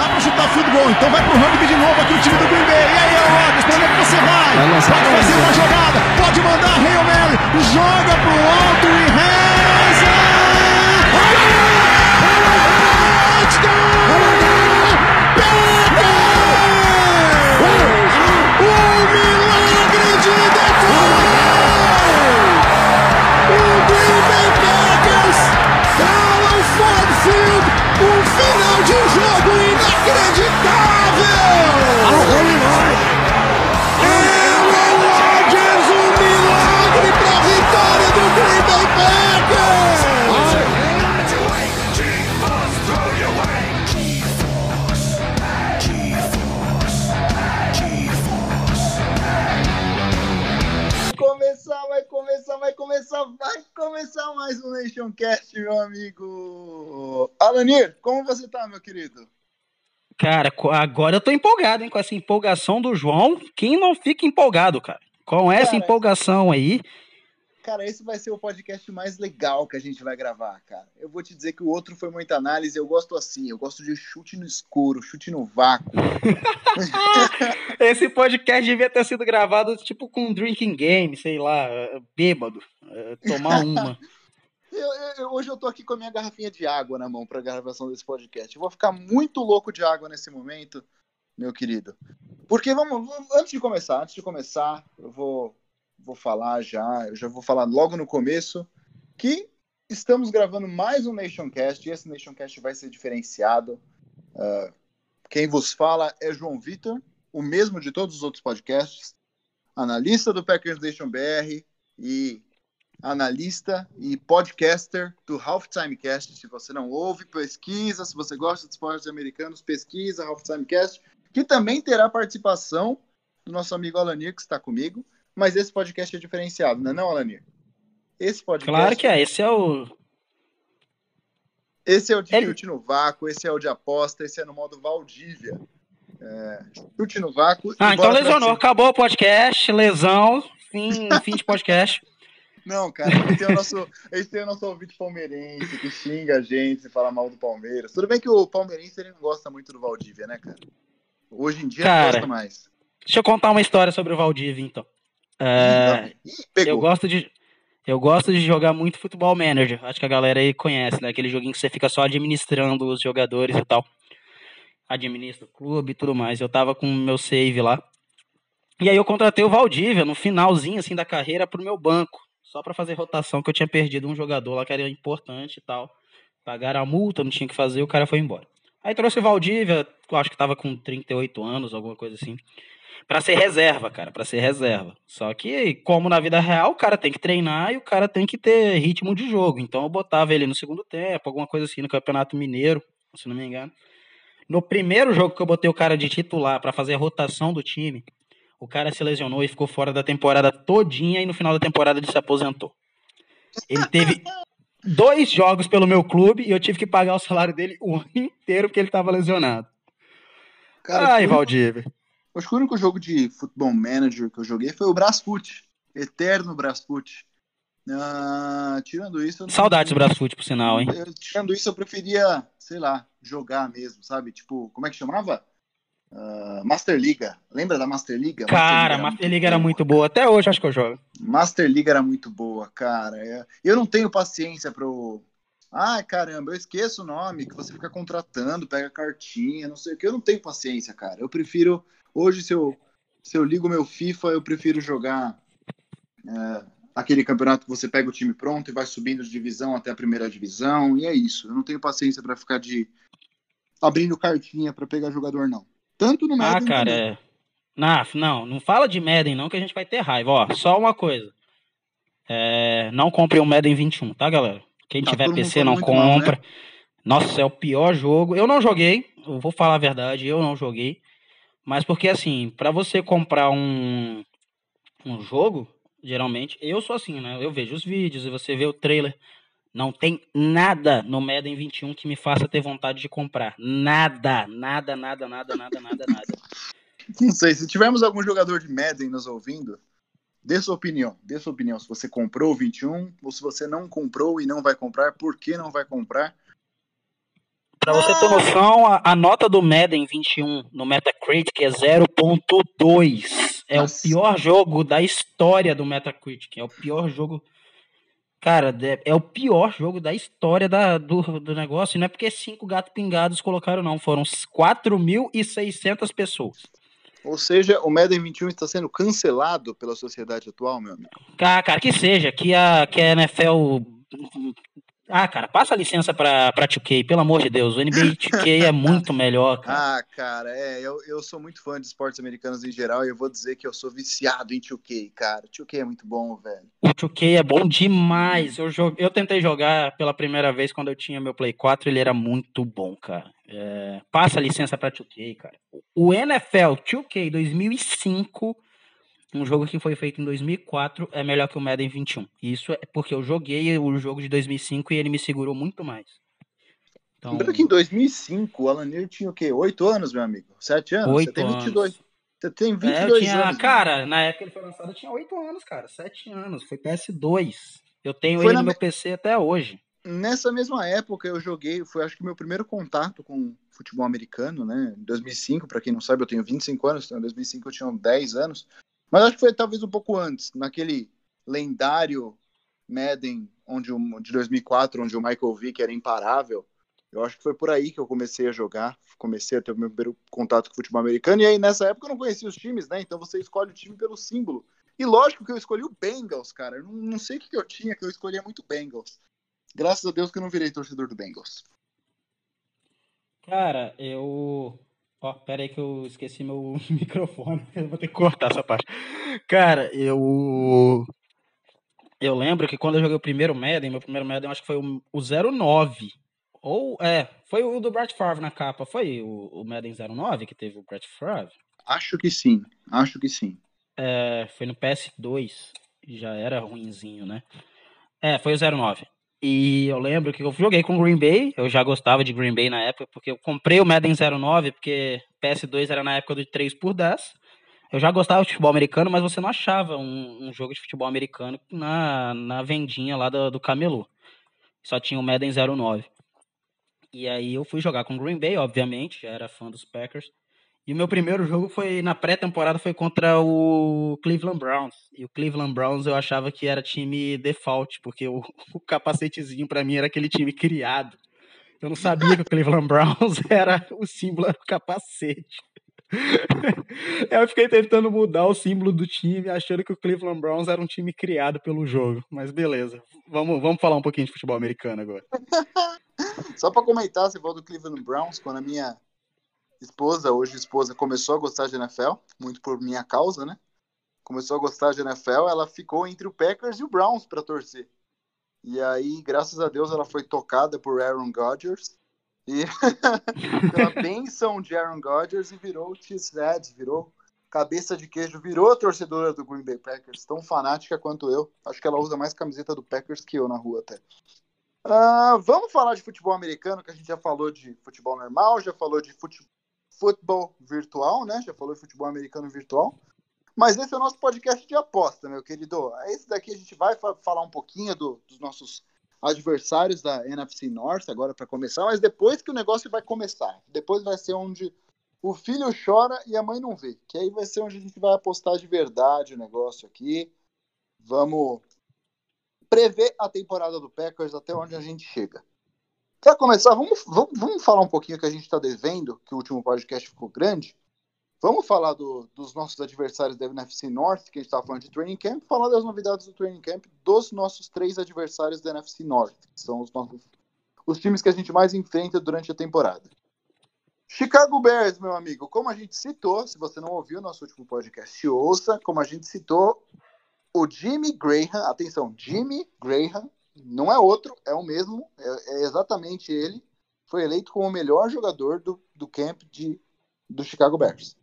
dá pra chutar field goal. Então vai pro rugby de novo aqui o time do Green Bay. E aí, Rodgers, pra onde é que você vai? Pode fazer uma jogada, pode mandar Hail Mary, joga pro alto e Alanir, como você tá, meu querido? Cara, agora eu tô empolgado, hein, com essa empolgação do João. Quem não fica empolgado, cara? Com essa cara, empolgação aí, Cara, esse vai ser o podcast mais legal que a gente vai gravar, cara. Eu vou te dizer que o outro foi muita análise, eu gosto assim, eu gosto de chute no escuro, chute no vácuo. esse podcast devia ter sido gravado tipo com um drinking game, sei lá, bêbado, eh, tomar uma. eu, eu, hoje eu tô aqui com a minha garrafinha de água na mão para gravação desse podcast. Eu vou ficar muito louco de água nesse momento, meu querido. Porque vamos, antes de começar, antes de começar, eu vou vou falar já, eu já vou falar logo no começo, que estamos gravando mais um Nationcast, e esse Nationcast vai ser diferenciado. Uh, quem vos fala é João Vitor, o mesmo de todos os outros podcasts, analista do Packers Nation BR e analista e podcaster do Halftime Cast. Se você não ouve, pesquisa. Se você gosta de esportes americanos, pesquisa Halftime Cast, que também terá participação do nosso amigo Alanir, que está comigo. Mas esse podcast é diferenciado, não é não, Alanir? Esse podcast... Claro que é, esse é o... Esse é o de Ele... chute no vácuo, esse é o de aposta, esse é no modo Valdívia. É, chute no vácuo. Ah, então lesionou, acabou o podcast, lesão, fim, fim de podcast. Não, cara, a gente, tem o nosso, a gente tem o nosso ouvinte palmeirense que xinga a gente, fala mal do Palmeiras. Tudo bem que o palmeirense ele não gosta muito do Valdívia, né, cara? Hoje em dia cara, não gosta mais. Deixa eu contar uma história sobre o Valdívia, então. É, eu gosto de eu gosto de jogar muito futebol manager. Acho que a galera aí conhece, né? Aquele joguinho que você fica só administrando os jogadores e tal. Administra o clube e tudo mais. Eu tava com o meu save lá. E aí eu contratei o Valdívia no finalzinho assim da carreira pro meu banco, só para fazer rotação que eu tinha perdido um jogador lá que era importante e tal. Pagaram a multa, não tinha que fazer, o cara foi embora. Aí trouxe o Valdívia, eu acho que tava com 38 anos, alguma coisa assim para ser reserva, cara, para ser reserva. Só que, como na vida real, o cara tem que treinar e o cara tem que ter ritmo de jogo. Então eu botava ele no segundo tempo, alguma coisa assim, no Campeonato Mineiro, se não me engano. No primeiro jogo que eu botei o cara de titular para fazer a rotação do time, o cara se lesionou e ficou fora da temporada todinha e no final da temporada ele se aposentou. Ele teve dois jogos pelo meu clube e eu tive que pagar o salário dele o ano inteiro porque ele estava lesionado. Cara, Ai, Valdívia. Acho que o único jogo de futebol manager que eu joguei foi o Brasfoot. Eterno Brasfoot. Uh, tirando isso. Saudades do Brasfoot, por sinal, hein? Eu, tirando isso, eu preferia, sei lá, jogar mesmo, sabe? Tipo, como é que chamava? Uh, Master Liga. Lembra da Master Liga? Cara, Master Liga era, muito, boa. Até hoje acho que eu jogo. Master Liga era muito boa, cara. É, eu não tenho paciência pro. Ah, caramba, eu esqueço o nome que você fica contratando, pega cartinha, não sei o que. Eu não tenho paciência, cara. Eu prefiro Hoje, se eu, se eu ligo meu FIFA, eu prefiro jogar é, aquele campeonato que você pega o time pronto e vai subindo de divisão até a primeira divisão, e é isso. Eu não tenho paciência para ficar de abrindo cartinha para pegar jogador, não. Tanto no Madden. Ah, cara, é. Não, não, não fala de Madden, não, que a gente vai ter raiva. Ó, só uma coisa. É, não compre o Madden 21, tá, galera? Quem tá, tiver PC não compra. Mal, né? Nossa, é o pior jogo. Eu não joguei, eu vou falar a verdade, eu não joguei. Mas porque assim, para você comprar um, um jogo, geralmente, eu sou assim, né? Eu vejo os vídeos e você vê o trailer. Não tem nada no Madden 21 que me faça ter vontade de comprar. Nada, nada, nada, nada, nada, nada, nada. Não sei, se tivermos algum jogador de Madden nos ouvindo, dê sua opinião. Dê sua opinião se você comprou o 21 ou se você não comprou e não vai comprar, por que não vai comprar? Pra você ter noção, a, a nota do Madden 21 no Metacritic é 0.2. É Nossa. o pior jogo da história do Metacritic. É o pior jogo. Cara, é o pior jogo da história da, do, do negócio. não é porque cinco gatos pingados colocaram, não. Foram 4.600 pessoas. Ou seja, o Madden 21 está sendo cancelado pela sociedade atual, meu amigo. Cara, cara que seja, que a, que a NFL ah, cara, passa a licença pra, pra 2K, pelo amor de Deus. O NBA 2K é muito melhor, cara. Ah, cara, é. Eu, eu sou muito fã de esportes americanos em geral e eu vou dizer que eu sou viciado em 2K, cara. 2K é muito bom, velho. O 2K é bom demais. Eu, eu tentei jogar pela primeira vez quando eu tinha meu Play 4, ele era muito bom, cara. É, passa a licença pra 2K, cara. O NFL 2K 2005 um jogo que foi feito em 2004 é melhor que o Madden 21. Isso é porque eu joguei o jogo de 2005 e ele me segurou muito mais. Então... Lembrando que em 2005 o Alan Neal tinha o quê? Oito anos, meu amigo? Sete anos? Oito Você tem 22. Anos. Você tem 22 é, tinha... anos. Cara, né? na época que ele foi lançado eu tinha oito anos, cara. Sete anos. Foi PS2. Eu tenho foi ele no meu PC até hoje. Nessa mesma época eu joguei, foi acho que meu primeiro contato com futebol americano, né? Em 2005, para quem não sabe, eu tenho 25 anos, então em 2005 eu tinha 10 anos. Mas acho que foi talvez um pouco antes, naquele lendário Madden onde o, de 2004, onde o Michael Vick era imparável. Eu acho que foi por aí que eu comecei a jogar, comecei a ter o meu primeiro contato com o futebol americano. E aí nessa época eu não conhecia os times, né? Então você escolhe o time pelo símbolo. E lógico que eu escolhi o Bengals, cara. Eu não, não sei o que eu tinha, que eu escolhia muito Bengals. Graças a Deus que eu não virei torcedor do Bengals. Cara, eu Ó, pera aí que eu esqueci meu microfone. Eu vou ter que cortar essa parte. Cara, eu. Eu lembro que quando eu joguei o primeiro Madden, meu primeiro Madden acho que foi o, o 09. Ou, é, foi o do Brett Favre na capa. Foi o, o Madden 09 que teve o Brett Favre? Acho que sim, acho que sim. É, foi no PS2. Já era ruinzinho, né? É, foi o 09. E eu lembro que eu joguei com Green Bay, eu já gostava de Green Bay na época, porque eu comprei o Madden 09, porque PS2 era na época do 3 por 10. Eu já gostava de futebol americano, mas você não achava um, um jogo de futebol americano na, na vendinha lá do, do camelô. Só tinha o Madden 09. E aí eu fui jogar com Green Bay, obviamente, já era fã dos Packers. E o meu primeiro jogo foi na pré-temporada foi contra o Cleveland Browns. E o Cleveland Browns eu achava que era time default, porque o, o capacetezinho para mim era aquele time criado. Eu não sabia que o Cleveland Browns era o símbolo do capacete. eu fiquei tentando mudar o símbolo do time, achando que o Cleveland Browns era um time criado pelo jogo. Mas beleza. Vamos, vamos falar um pouquinho de futebol americano agora. Só para comentar, você falou do Cleveland Browns, quando a minha esposa, hoje esposa, começou a gostar de NFL, muito por minha causa, né? Começou a gostar de NFL, ela ficou entre o Packers e o Browns para torcer. E aí, graças a Deus, ela foi tocada por Aaron Rodgers e pela benção de Aaron Rodgers e virou cheesehead, virou cabeça de queijo, virou torcedora do Green Bay Packers, tão fanática quanto eu. Acho que ela usa mais camiseta do Packers que eu na rua até. Uh, vamos falar de futebol americano, que a gente já falou de futebol normal, já falou de futebol futebol virtual, né? Já falou de futebol americano virtual. Mas esse é o nosso podcast de aposta, meu querido. Esse daqui a gente vai falar um pouquinho do, dos nossos adversários da NFC North agora para começar, mas depois que o negócio vai começar. Depois vai ser onde o filho chora e a mãe não vê. Que aí vai ser onde a gente vai apostar de verdade o negócio aqui. Vamos prever a temporada do Packers até onde a gente chega. Para começar, vamos, vamos, vamos, falar um pouquinho que a gente está devendo, que o último podcast ficou grande. Vamos falar do, dos nossos adversários da NFC North, que a gente estava falando de Training Camp, falar das novidades do Training Camp dos nossos três adversários da NFC North, que são os, nossos, os times que a gente mais enfrenta durante a temporada. Chicago Bears, meu amigo, como a gente citou, se você não ouviu o nosso último podcast, ouça, como a gente citou, o Jimmy Graham, atenção, Jimmy Graham não é outro, é o mesmo, é, é exatamente ele. Foi eleito como o melhor jogador do, do camp de, do Chicago Bears.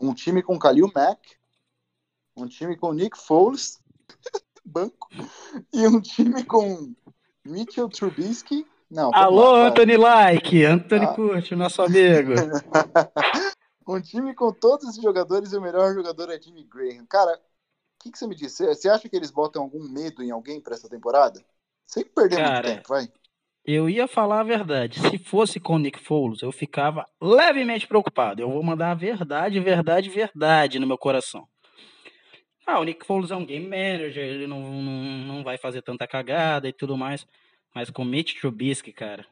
Um time com Khalil Mack, um time com Nick Foles, banco, e um time com Mitchell Trubisky. Não, Alô, lá, Anthony Like, Anthony ah. Curte, nosso amigo. um time com todos esses jogadores e o melhor jogador é Jimmy Graham. Cara, que, que você me diz? Você acha que eles botam algum medo em alguém para essa temporada? Sem perder Cara, muito tempo, vai. Eu ia falar a verdade. Se fosse com o Nick Foles, eu ficava levemente preocupado. Eu vou mandar a verdade, verdade, verdade no meu coração. Ah, o Nick Foles é um game manager, ele não, não, não vai fazer tanta cagada e tudo mais. Mas com o Mitch Trubisky, cara.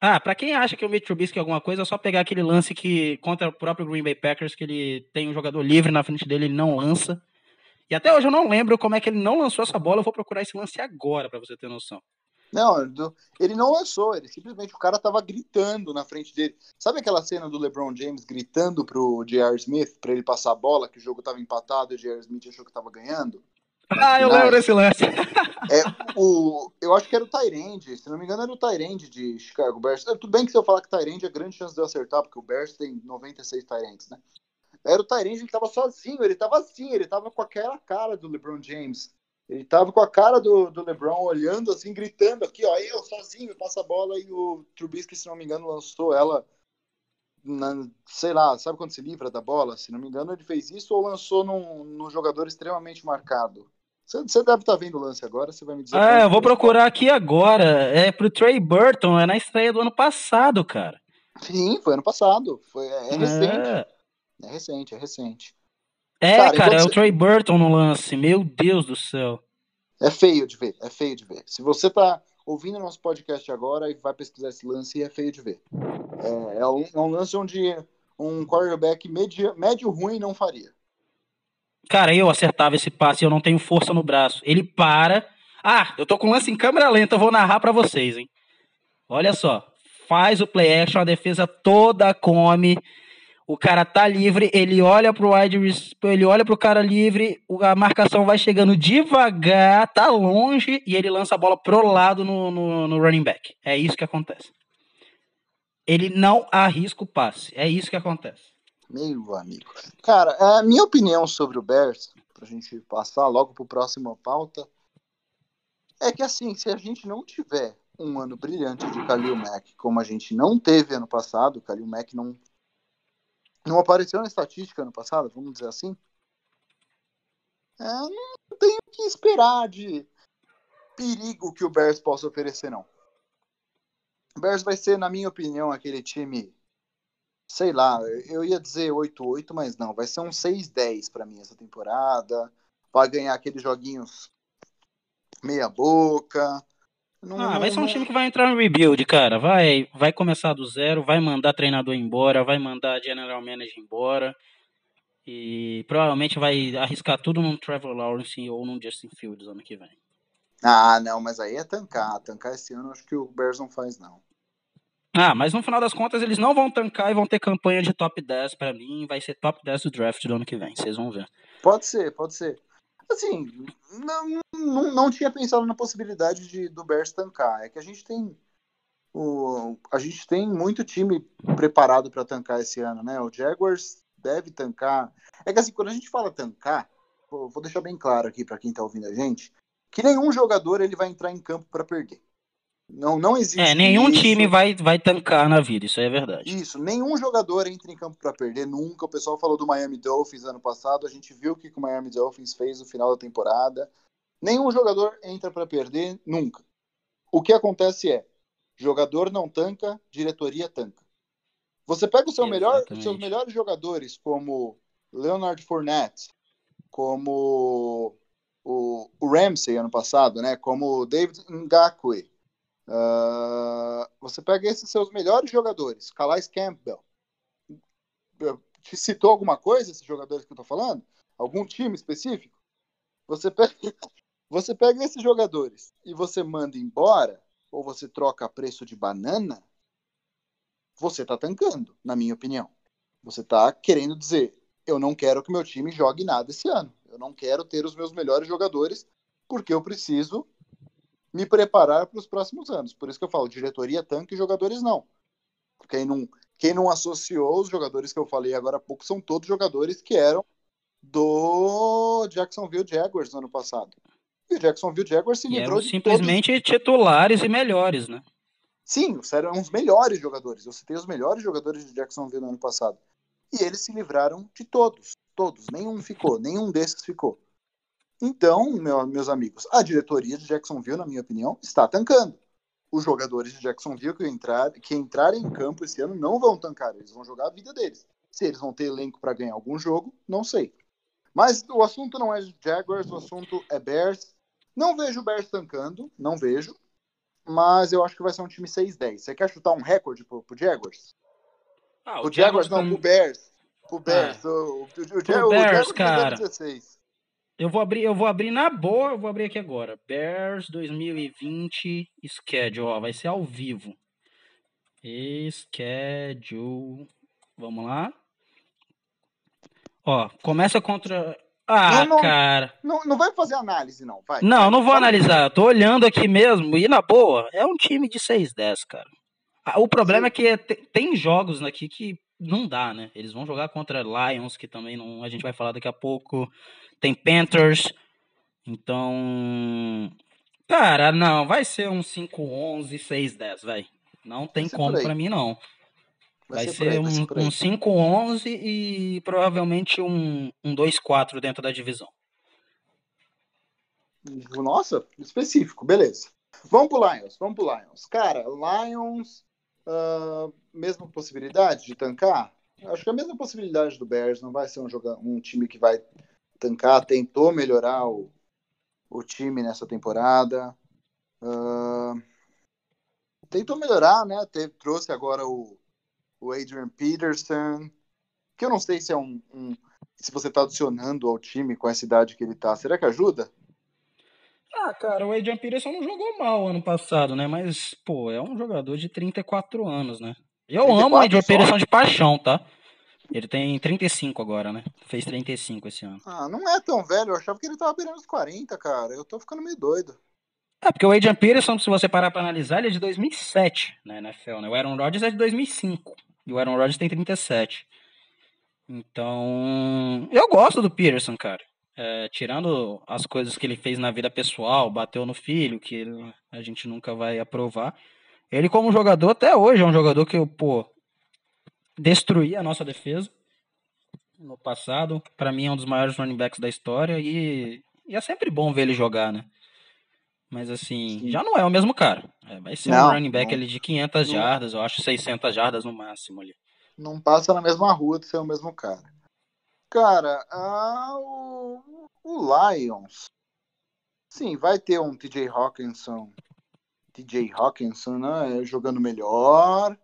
Ah, pra quem acha que o Mitch Trubisky é alguma coisa, é só pegar aquele lance que contra o próprio Green Bay Packers, que ele tem um jogador livre na frente dele, ele não lança. E até hoje eu não lembro como é que ele não lançou essa bola. Eu vou procurar esse lance agora para você ter noção. Não, ele não lançou, ele simplesmente o cara tava gritando na frente dele. Sabe aquela cena do LeBron James gritando pro J.R. Smith para ele passar a bola, que o jogo tava empatado e o J.R. Smith achou que tava ganhando? Ah, eu lembro desse lance. é, o, eu acho que era o Tyrande, se não me engano era o Tyrande de Chicago Bears. É, tudo bem que se eu falar que Tyrande é grande chance de eu acertar, porque o Bears tem 96 Tyrands, né? Era o Tyrande, ele tava sozinho, ele tava assim, ele tava com aquela cara do LeBron James. Ele tava com a cara do, do LeBron olhando assim, gritando aqui, ó, eu sozinho, passa a bola e o Trubisky, se não me engano, lançou ela na, sei lá, sabe quando se livra da bola? Se não me engano, ele fez isso ou lançou num, num jogador extremamente marcado. Você deve estar tá vendo o lance agora, você vai me dizer. Ah, eu vou procurar aqui agora. É pro Trey Burton, é na estreia do ano passado, cara. Sim, foi ano passado. Foi, é, é recente. É. é recente, é recente. É, cara, cara é você... o Trey Burton no lance. Meu Deus do céu. É feio de ver, é feio de ver. Se você tá ouvindo nosso podcast agora e vai pesquisar esse lance, é feio de ver. É, é, um, é um, lance onde um quarterback médio, médio ruim não faria. Cara, eu acertava esse passe e eu não tenho força no braço. Ele para. Ah, eu tô com lance em câmera lenta, eu vou narrar para vocês, hein? Olha só. Faz o play action, a defesa toda come o cara tá livre, ele olha pro wide ele olha pro cara livre, a marcação vai chegando devagar, tá longe e ele lança a bola pro lado no, no, no running back. É isso que acontece. Ele não arrisca o passe. É isso que acontece. Meu amigo. Cara, a minha opinião sobre o Bears, pra gente passar logo pro próximo pauta, é que assim, se a gente não tiver um ano brilhante de Khalil Mack, como a gente não teve ano passado, o Khalil Mack não não apareceu na estatística ano passado, vamos dizer assim. É, não tenho que esperar de perigo que o Bears possa oferecer, não. O Bears vai ser, na minha opinião, aquele time, sei lá, eu ia dizer 8-8, mas não, vai ser um 6-10 para mim essa temporada. Vai ganhar aqueles joguinhos meia boca, não, ah, vai ser um time que vai entrar no rebuild, cara. Vai, vai começar do zero, vai mandar treinador embora, vai mandar general manager embora. E provavelmente vai arriscar tudo num Trevor Lawrence ou num Justin Fields ano que vem. Ah, não, mas aí é tancar. Tancar esse ano acho que o Bears não faz, não. Ah, mas no final das contas eles não vão tancar e vão ter campanha de top 10 para mim. Vai ser top 10 do draft do ano que vem, vocês vão ver. Pode ser, pode ser. Assim, não, não, não tinha pensado na possibilidade de, do Bears tancar. É que a gente tem o, a gente tem muito time preparado para tancar esse ano, né? O Jaguars deve tancar. É que assim, quando a gente fala tancar, vou, deixar bem claro aqui para quem está ouvindo a gente, que nenhum jogador ele vai entrar em campo para perder. Não, não existe. É, nenhum isso. time vai, vai tancar na vida, isso é verdade. Isso, nenhum jogador entra em campo para perder nunca. O pessoal falou do Miami Dolphins ano passado, a gente viu o que o Miami Dolphins fez no final da temporada. Nenhum jogador entra para perder nunca. O que acontece é, jogador não tanca, diretoria tanca. Você pega o seu melhor, seus melhores jogadores, como Leonard Fournette, como o, o Ramsey ano passado, né? Como David Ngakwe, Uh, você pega esses seus melhores jogadores, Calais Campbell. Te citou alguma coisa esses jogadores que eu tô falando? Algum time específico? Você pega, você pega esses jogadores e você manda embora, ou você troca a preço de banana, você tá tancando, na minha opinião. Você tá querendo dizer, eu não quero que meu time jogue nada esse ano. Eu não quero ter os meus melhores jogadores porque eu preciso me preparar para os próximos anos. Por isso que eu falo, diretoria tanque e jogadores não. Quem não, quem não associou os jogadores que eu falei agora há pouco são todos jogadores que eram do Jacksonville Jaguars no ano passado. E o Jacksonville Jaguars se livrou de simplesmente todos... titulares e melhores, né? Sim, eram os melhores jogadores. Eu citei os melhores jogadores de Jacksonville no ano passado. E eles se livraram de todos. Todos. Nenhum ficou. Nenhum desses ficou. Então, meu, meus amigos, a diretoria de Jacksonville, na minha opinião, está tancando. os jogadores de Jacksonville que, entrar, que entrarem em campo esse ano não vão tancar, eles vão jogar a vida deles. Se eles vão ter elenco para ganhar algum jogo, não sei. Mas o assunto não é Jaguars, o assunto é Bears. Não vejo o Bears tancando, não vejo. Mas eu acho que vai ser um time 6-10. Você quer chutar um recorde pro, pro Jaguars? Ah, o, o Jaguars, Jaguars não, pro Bears. Pro Bears. Ah. O, o, o, o, pro o Bears, cara. 16. Eu vou abrir, eu vou abrir na boa, eu vou abrir aqui agora. Bears 2020 schedule, ó, vai ser ao vivo. Schedule. Vamos lá. Ó, começa contra ah, não, não, cara. Não, não vai fazer análise, não. Vai. Não, não vou analisar. Eu tô olhando aqui mesmo e na boa, é um time de 6-10, cara. Ah, o problema Sim. é que tem jogos aqui que não dá, né? Eles vão jogar contra Lions, que também não, a gente vai falar daqui a pouco tem Panthers. Então, cara, não, vai ser um 5-11, 6-10, vai. Não tem como para mim, não. Vai, vai ser, ser, um, ser um 5-11 e provavelmente um, um 2-4 dentro da divisão. Nossa, específico, beleza. Vamos pro Lions, vamos pro Lions. Cara, Lions, uh, mesma possibilidade de tancar? Acho que a mesma possibilidade do Bears, não vai ser um, joga um time que vai tancar, tentou melhorar o, o time nessa temporada. Uh, tentou melhorar, né? Teve, trouxe agora o, o Adrian Peterson, que eu não sei se é um, um se você está adicionando ao time com essa idade que ele tá. Será que ajuda? Ah, cara, o Adrian Peterson não jogou mal ano passado, né? Mas, pô, é um jogador de 34 anos, né? Eu amo o Adrian Peterson de paixão, tá? Ele tem 35 agora, né? Fez 35 esse ano. Ah, não é tão velho. Eu achava que ele tava beirando os 40, cara. Eu tô ficando meio doido. É, porque o Adrian Peterson, se você parar pra analisar, ele é de 2007 na né, NFL, né? O Aaron Rodgers é de 2005. E o Aaron Rodgers tem 37. Então, eu gosto do Peterson, cara. É, tirando as coisas que ele fez na vida pessoal, bateu no filho, que ele, a gente nunca vai aprovar. Ele, como jogador, até hoje é um jogador que eu, pô, destruía a nossa defesa no passado. Para mim é um dos maiores running backs da história e, e, é sempre bom ver ele jogar, né? Mas assim, Sim. já não é o mesmo cara. É, vai ser não, um running back não, ali de 500 não, jardas, eu acho 600 jardas no máximo ali. Não passa na mesma rua de ser o mesmo cara. Cara, ah, o, o Lions. Sim, vai ter um TJ Hawkinson. TJ Hawkinson, né? Jogando melhor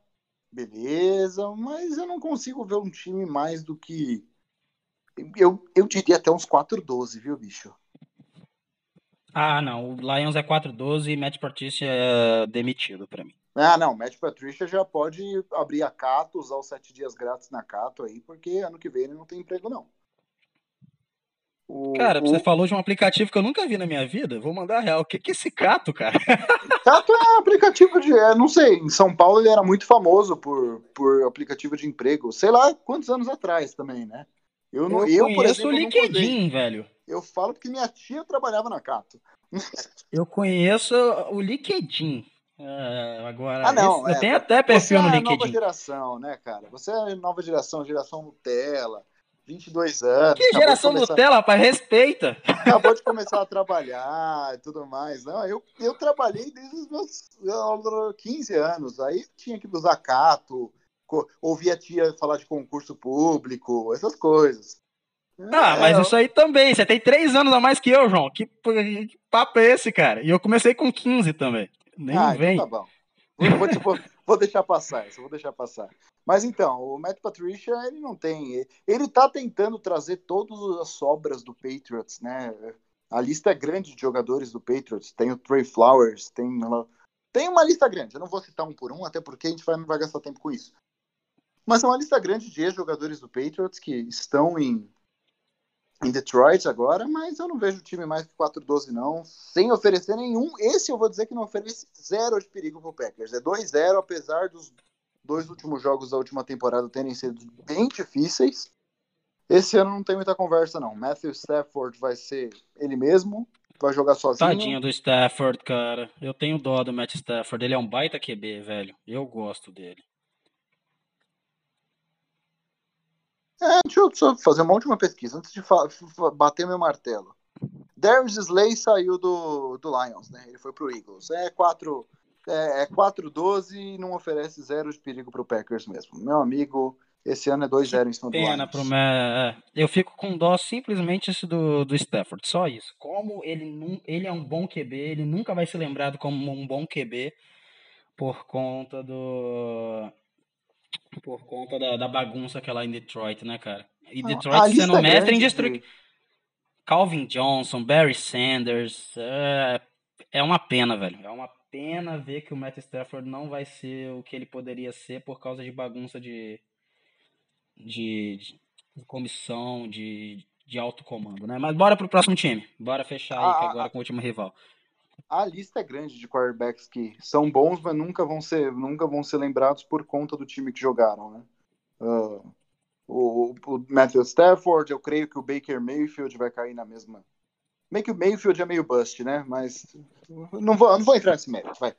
beleza, mas eu não consigo ver um time mais do que. Eu, eu diria até uns 4-12, viu, bicho? Ah, não. O Lions é 4-12 e Matt Patricia é demitido para mim. Ah, não. Matt Patricia já pode abrir a Cato, usar os sete dias grátis na Cato aí, porque ano que vem ele não tem emprego, não. O, cara, o... você falou de um aplicativo que eu nunca vi na minha vida. Vou mandar real. O que, que é esse Cato, cara? Cato é aplicativo de. É, não sei, em São Paulo ele era muito famoso por, por aplicativo de emprego. Sei lá quantos anos atrás também, né? Eu, não, eu, eu por exemplo, o LinkedIn, velho. Eu falo porque minha tia trabalhava na Cato. Eu conheço o LinkedIn. Uh, agora, ah, não, é, tenho até perfil no LinkedIn. Você é nova geração, né, cara? Você é nova geração, geração Nutella. 22 anos. Que geração começar... Nutella, rapaz? Respeita. Acabou de começar a trabalhar e tudo mais. Não, eu, eu trabalhei desde os meus 15 anos. Aí tinha que usar cato, ouvia a tia falar de concurso público, essas coisas. Ah, é, mas eu... isso aí também. Você tem 3 anos a mais que eu, João. Que, que papo é esse, cara? E eu comecei com 15 também. Nem ah, então vem. Então tá bom. Vou, vou, vou deixar passar essa, vou deixar passar. Mas então, o Matt Patricia, ele não tem. Ele tá tentando trazer todas as sobras do Patriots, né? A lista é grande de jogadores do Patriots. Tem o Trey Flowers, tem. Tem uma lista grande. Eu não vou citar um por um, até porque a gente vai, não vai gastar tempo com isso. Mas é uma lista grande de ex-jogadores do Patriots que estão em, em Detroit agora, mas eu não vejo o time mais que 4-12, não, sem oferecer nenhum. Esse eu vou dizer que não oferece zero de perigo pro Packers. É 2-0, apesar dos dois últimos jogos da última temporada terem sido bem difíceis. Esse ano não tem muita conversa, não. Matthew Stafford vai ser ele mesmo, vai jogar sozinho. Tadinho do Stafford, cara. Eu tenho dó do Matt Stafford. Ele é um baita QB, velho. Eu gosto dele. É, deixa eu só fazer uma última pesquisa antes de bater meu martelo. Darius Slay saiu do, do Lions, né? Ele foi pro Eagles. É 4 é, é 4-12 e não oferece zero de perigo para o Packers mesmo. Meu amigo, esse ano é 2-0 em cima do Lions. Pro é, Eu fico com dó simplesmente do, do Stafford, só isso. Como ele, ele é um bom QB, ele nunca vai ser lembrado como um bom QB por conta do por conta da, da bagunça que é lá em Detroit, né, cara? E Detroit sendo mestre em destruir. De... Calvin Johnson, Barry Sanders, é, é uma pena, velho. É uma pena ver que o Matt Stafford não vai ser o que ele poderia ser por causa de bagunça de, de, de comissão, de, de alto comando, né? Mas bora pro próximo time. Bora fechar aí ah, agora com o último rival. A lista é grande de quarterbacks que são bons, mas nunca vão ser, nunca vão ser lembrados por conta do time que jogaram, né? Uh, o, o Matthew Stafford, eu creio que o Baker Mayfield vai cair na mesma Meio que o Mayfield é meio bust, né? Mas não vou, não vou entrar nesse mérito, vai.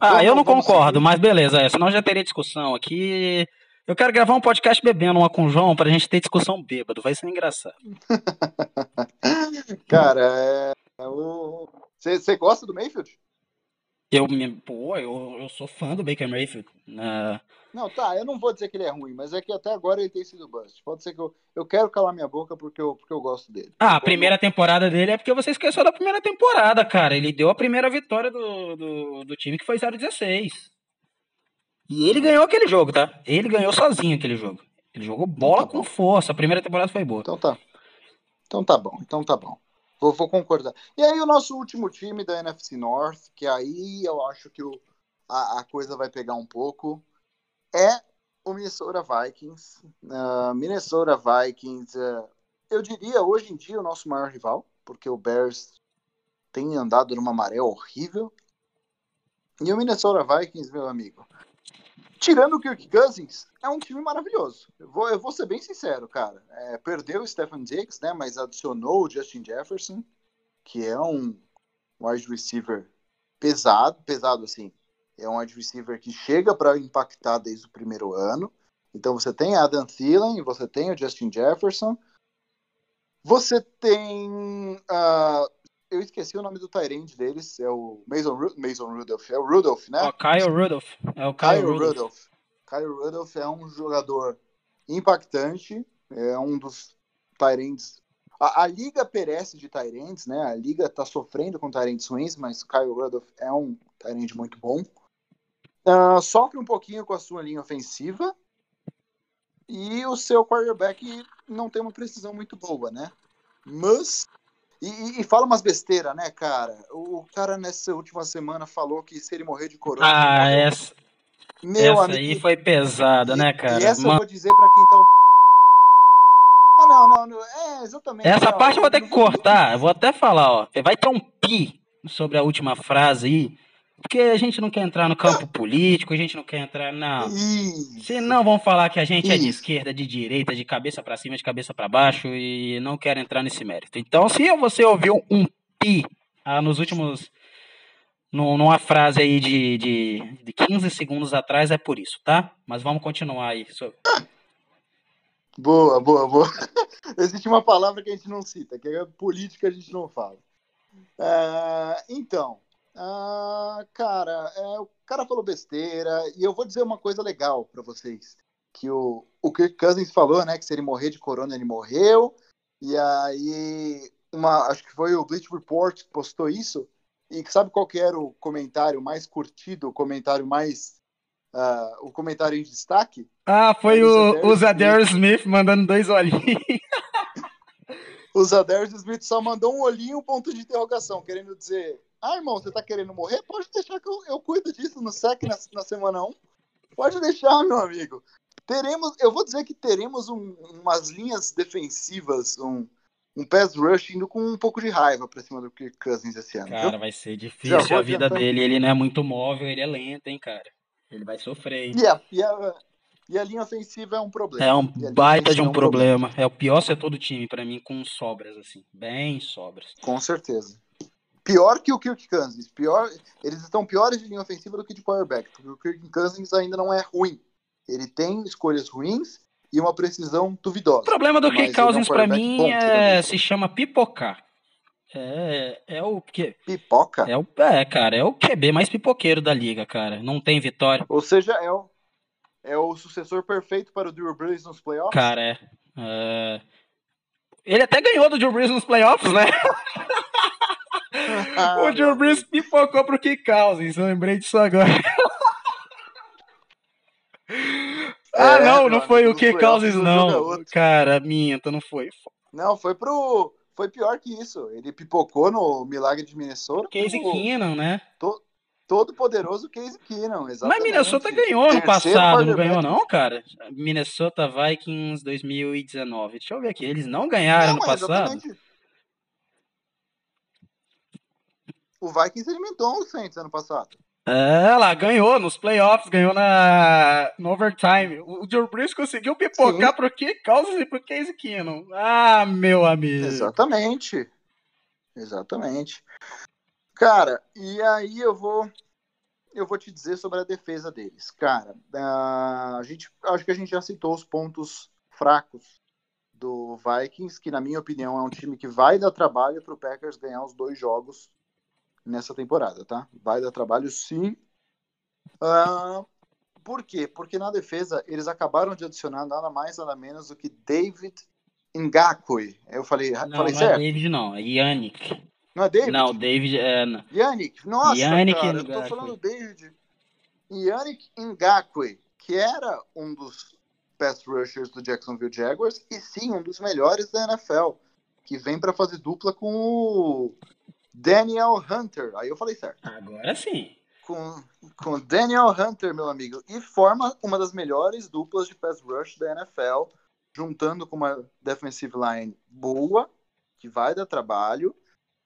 Ah, vamos, eu não concordo, seguir. mas beleza, é, senão já teria discussão aqui. Eu quero gravar um podcast bebendo uma com o João pra gente ter discussão bêbado, vai ser engraçado. Cara, é, você gosta do Mayfield? Eu, pô, eu, eu sou fã do Baker Mayfield. Uh, não, tá, eu não vou dizer que ele é ruim, mas é que até agora ele tem sido bust. Pode ser que eu, eu quero calar minha boca porque eu, porque eu gosto dele. Ah, a primeira temporada dele é porque você esqueceu da primeira temporada, cara. Ele deu a primeira vitória do, do, do time que foi 0-16. E ele ganhou aquele jogo, tá? Ele ganhou sozinho aquele jogo. Ele jogou bola tá com força. A primeira temporada foi boa. Então tá. Então tá bom, então tá bom. Vou, vou concordar. E aí o nosso último time da NFC North, que aí eu acho que o, a, a coisa vai pegar um pouco é o Minnesota Vikings. Uh, Minnesota Vikings, uh, eu diria hoje em dia o nosso maior rival, porque o Bears tem andado numa maré horrível. E o Minnesota Vikings, meu amigo, tirando o Kirk Cousins, é um time maravilhoso. Eu vou, eu vou ser bem sincero, cara. É, perdeu o Stephen Diggs, né, mas adicionou o Justin Jefferson, que é um wide receiver pesado, pesado assim, é um wide receiver que chega para impactar desde o primeiro ano. Então você tem Adam Thielen, você tem o Justin Jefferson, você tem. Uh, eu esqueci o nome do Tyrande deles, é o Mason, Ru Mason Rudolph. É o Rudolph, né? O Kyle Rudolph. É o Kyle, Kyle Rudolph. Rudolph. Kyle Rudolph é um jogador impactante, é um dos Tyrands. A, a, liga perece de Tyrands, né? A liga está sofrendo com Tyrands ruins, mas Kyle Rudolph é um Tyrande muito bom. Uh, sofre um pouquinho com a sua linha ofensiva e o seu quarterback não tem uma precisão muito boa, né? Mas. E, e fala umas besteiras, né, cara? O cara nessa última semana falou que se ele morrer de corona. Ah, essa. Meu essa amigo, aí foi pesada, né, cara? E essa Man... eu vou dizer pra quem tá. Ah, não, não, não. É, exatamente. Essa não, parte eu vou ter que cortar. Eu vou até falar, ó. Vai ter um pi sobre a última frase aí porque a gente não quer entrar no campo político, a gente não quer entrar. Não. Se não vão falar que a gente é de esquerda, de direita, de cabeça para cima, de cabeça para baixo e não quero entrar nesse mérito. Então, se você ouviu um pi ah, nos últimos. numa frase aí de, de, de 15 segundos atrás, é por isso, tá? Mas vamos continuar aí. Boa, boa, boa. Existe uma palavra que a gente não cita, que é política a gente não fala. É, então, ah, cara, é, o cara falou besteira. E eu vou dizer uma coisa legal para vocês. Que o, o Kirk Cousins falou, né? Que se ele morrer de corona, ele morreu. E aí, uma, acho que foi o Bleach Report que postou isso. E sabe qual que era o comentário mais curtido, o comentário mais. Uh, o comentário em destaque? Ah, foi o, o Zadar Smith. Smith mandando dois olhinhos. o Zadar Smith só mandou um olhinho, ponto de interrogação, querendo dizer ah, irmão, você tá querendo morrer? Pode deixar que eu, eu cuido disso no SEC na, na semana 1. Pode deixar, meu amigo. Teremos, eu vou dizer que teremos um, umas linhas defensivas, um, um pass rush indo com um pouco de raiva pra cima do Kirk Cousins esse ano. Cara, viu? vai ser difícil a vida dele. Ele não é muito móvel, ele é lento, hein, cara. Ele vai sofrer. E a, e a, e a linha ofensiva é um problema. É um baita de um, é um problema. problema. É o pior setor do time, para mim, com sobras, assim. Bem sobras. Com certeza pior que o Kirk Cousins. Pior, eles estão piores de linha ofensiva do que de quarterback, porque o Kirk Cousins ainda não é ruim. Ele tem escolhas ruins e uma precisão duvidosa. O problema do Kirk Cousins é um para mim é, se chama pipocar. É, é o que. Pipoca? É, o, é, cara, é o QB mais pipoqueiro da liga, cara. Não tem vitória. Ou seja, é o, é o sucessor perfeito para o Drew Brees nos playoffs? Cara, é. é... Ele até ganhou do Drew Brees nos playoffs, né? Ah, o Drew Brees pipocou pro Kick Cousins, eu lembrei disso agora. ah, é, não, não foi o Kick Cousins, não. Cara, minta, não foi. Não, foi pro. Foi pior que isso. Ele pipocou no Milagre de Minnesota. Casey Keenan, né? To, todo poderoso Casey Keenan, exatamente. Mas Minnesota ganhou ano passado, não ganhou não, cara? Minnesota Vikings 2019. Deixa eu ver aqui, eles não ganharam não, ano passado. Exatamente. O Vikings eliminou o Saints ano passado. É, lá, ganhou nos playoffs, ganhou na, no overtime. O Joe Brees conseguiu pipocar Sim. pro que causas e pro Case Keenum. Ah, meu amigo. Exatamente. Exatamente. Cara, e aí eu vou eu vou te dizer sobre a defesa deles. Cara, a gente acho que a gente já citou os pontos fracos do Vikings, que na minha opinião é um time que vai dar trabalho para o Packers ganhar os dois jogos nessa temporada, tá? Vai dar trabalho sim. Uh, por quê? Porque na defesa eles acabaram de adicionar nada mais, nada menos do que David Ngakwe. Eu falei, não, falei não certo? é David não, é Yannick. Não é David? Não, David é... Yannick, nossa, Yannick cara, Ngakwe. eu tô falando David. Yannick Ngakwe, que era um dos pass rushers do Jacksonville Jaguars e sim, um dos melhores da NFL, que vem para fazer dupla com o Daniel Hunter. Aí eu falei certo. Agora sim. Com, com Daniel Hunter, meu amigo. E forma uma das melhores duplas de pass rush da NFL, juntando com uma defensive line boa, que vai dar trabalho.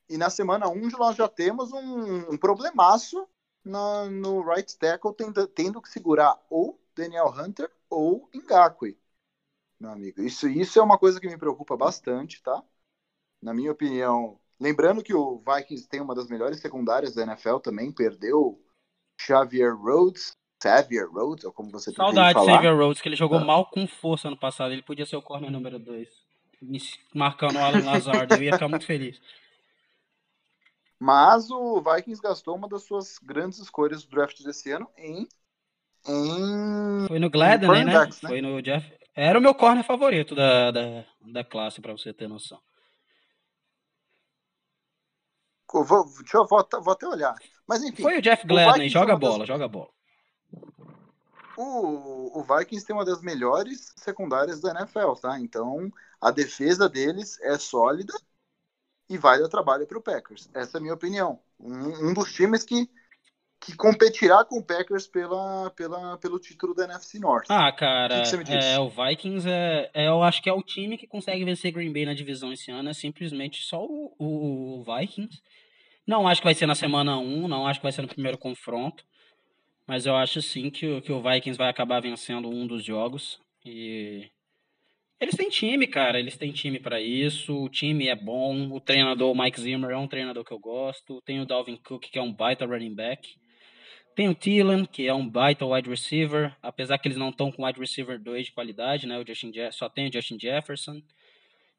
E na semana 1 nós já temos um, um problemaço na, no right tackle, tendo, tendo que segurar ou Daniel Hunter ou Ngakwe, meu amigo. Isso, isso é uma coisa que me preocupa bastante, tá? Na minha opinião, Lembrando que o Vikings tem uma das melhores secundárias da NFL também, perdeu Xavier Rhodes, Xavier Rhodes, ou como você Saudade falar. Xavier Rhodes, que ele jogou ah. mal com força ano passado. Ele podia ser o corner número 2. Marcando o Alan Lazard, eu ia ficar muito feliz. Mas o Vikings gastou uma das suas grandes escolhas do draft desse ano em. em Foi no Gladden, né? né? Foi no Jeff. Era o meu corner favorito da, da, da classe, para você ter noção. Vou, deixa eu vou, vou até olhar. Mas enfim. Foi o Jeff Gladney, joga bola, das... joga bola. O, o Vikings tem uma das melhores secundárias da NFL, tá? Então a defesa deles é sólida e vai dar trabalho para o Packers. Essa é a minha opinião. Um, um, dos times que, que competirá com o Packers pela, pela, pelo título da NFC North. Ah, cara, o, é, o Vikings é, é, eu acho que é o time que consegue vencer Green Bay na divisão esse ano. É simplesmente só o, o Vikings. Não acho que vai ser na semana 1, não acho que vai ser no primeiro confronto. Mas eu acho sim que, que o Vikings vai acabar vencendo um dos jogos. E eles têm time, cara. Eles têm time para isso. O time é bom. O treinador, o Mike Zimmer, é um treinador que eu gosto. Tem o Dalvin Cook, que é um baita running back. Tem o Thielen, que é um baita wide receiver. Apesar que eles não estão com wide receiver 2 de qualidade, né? O Justin só tem o Justin Jefferson.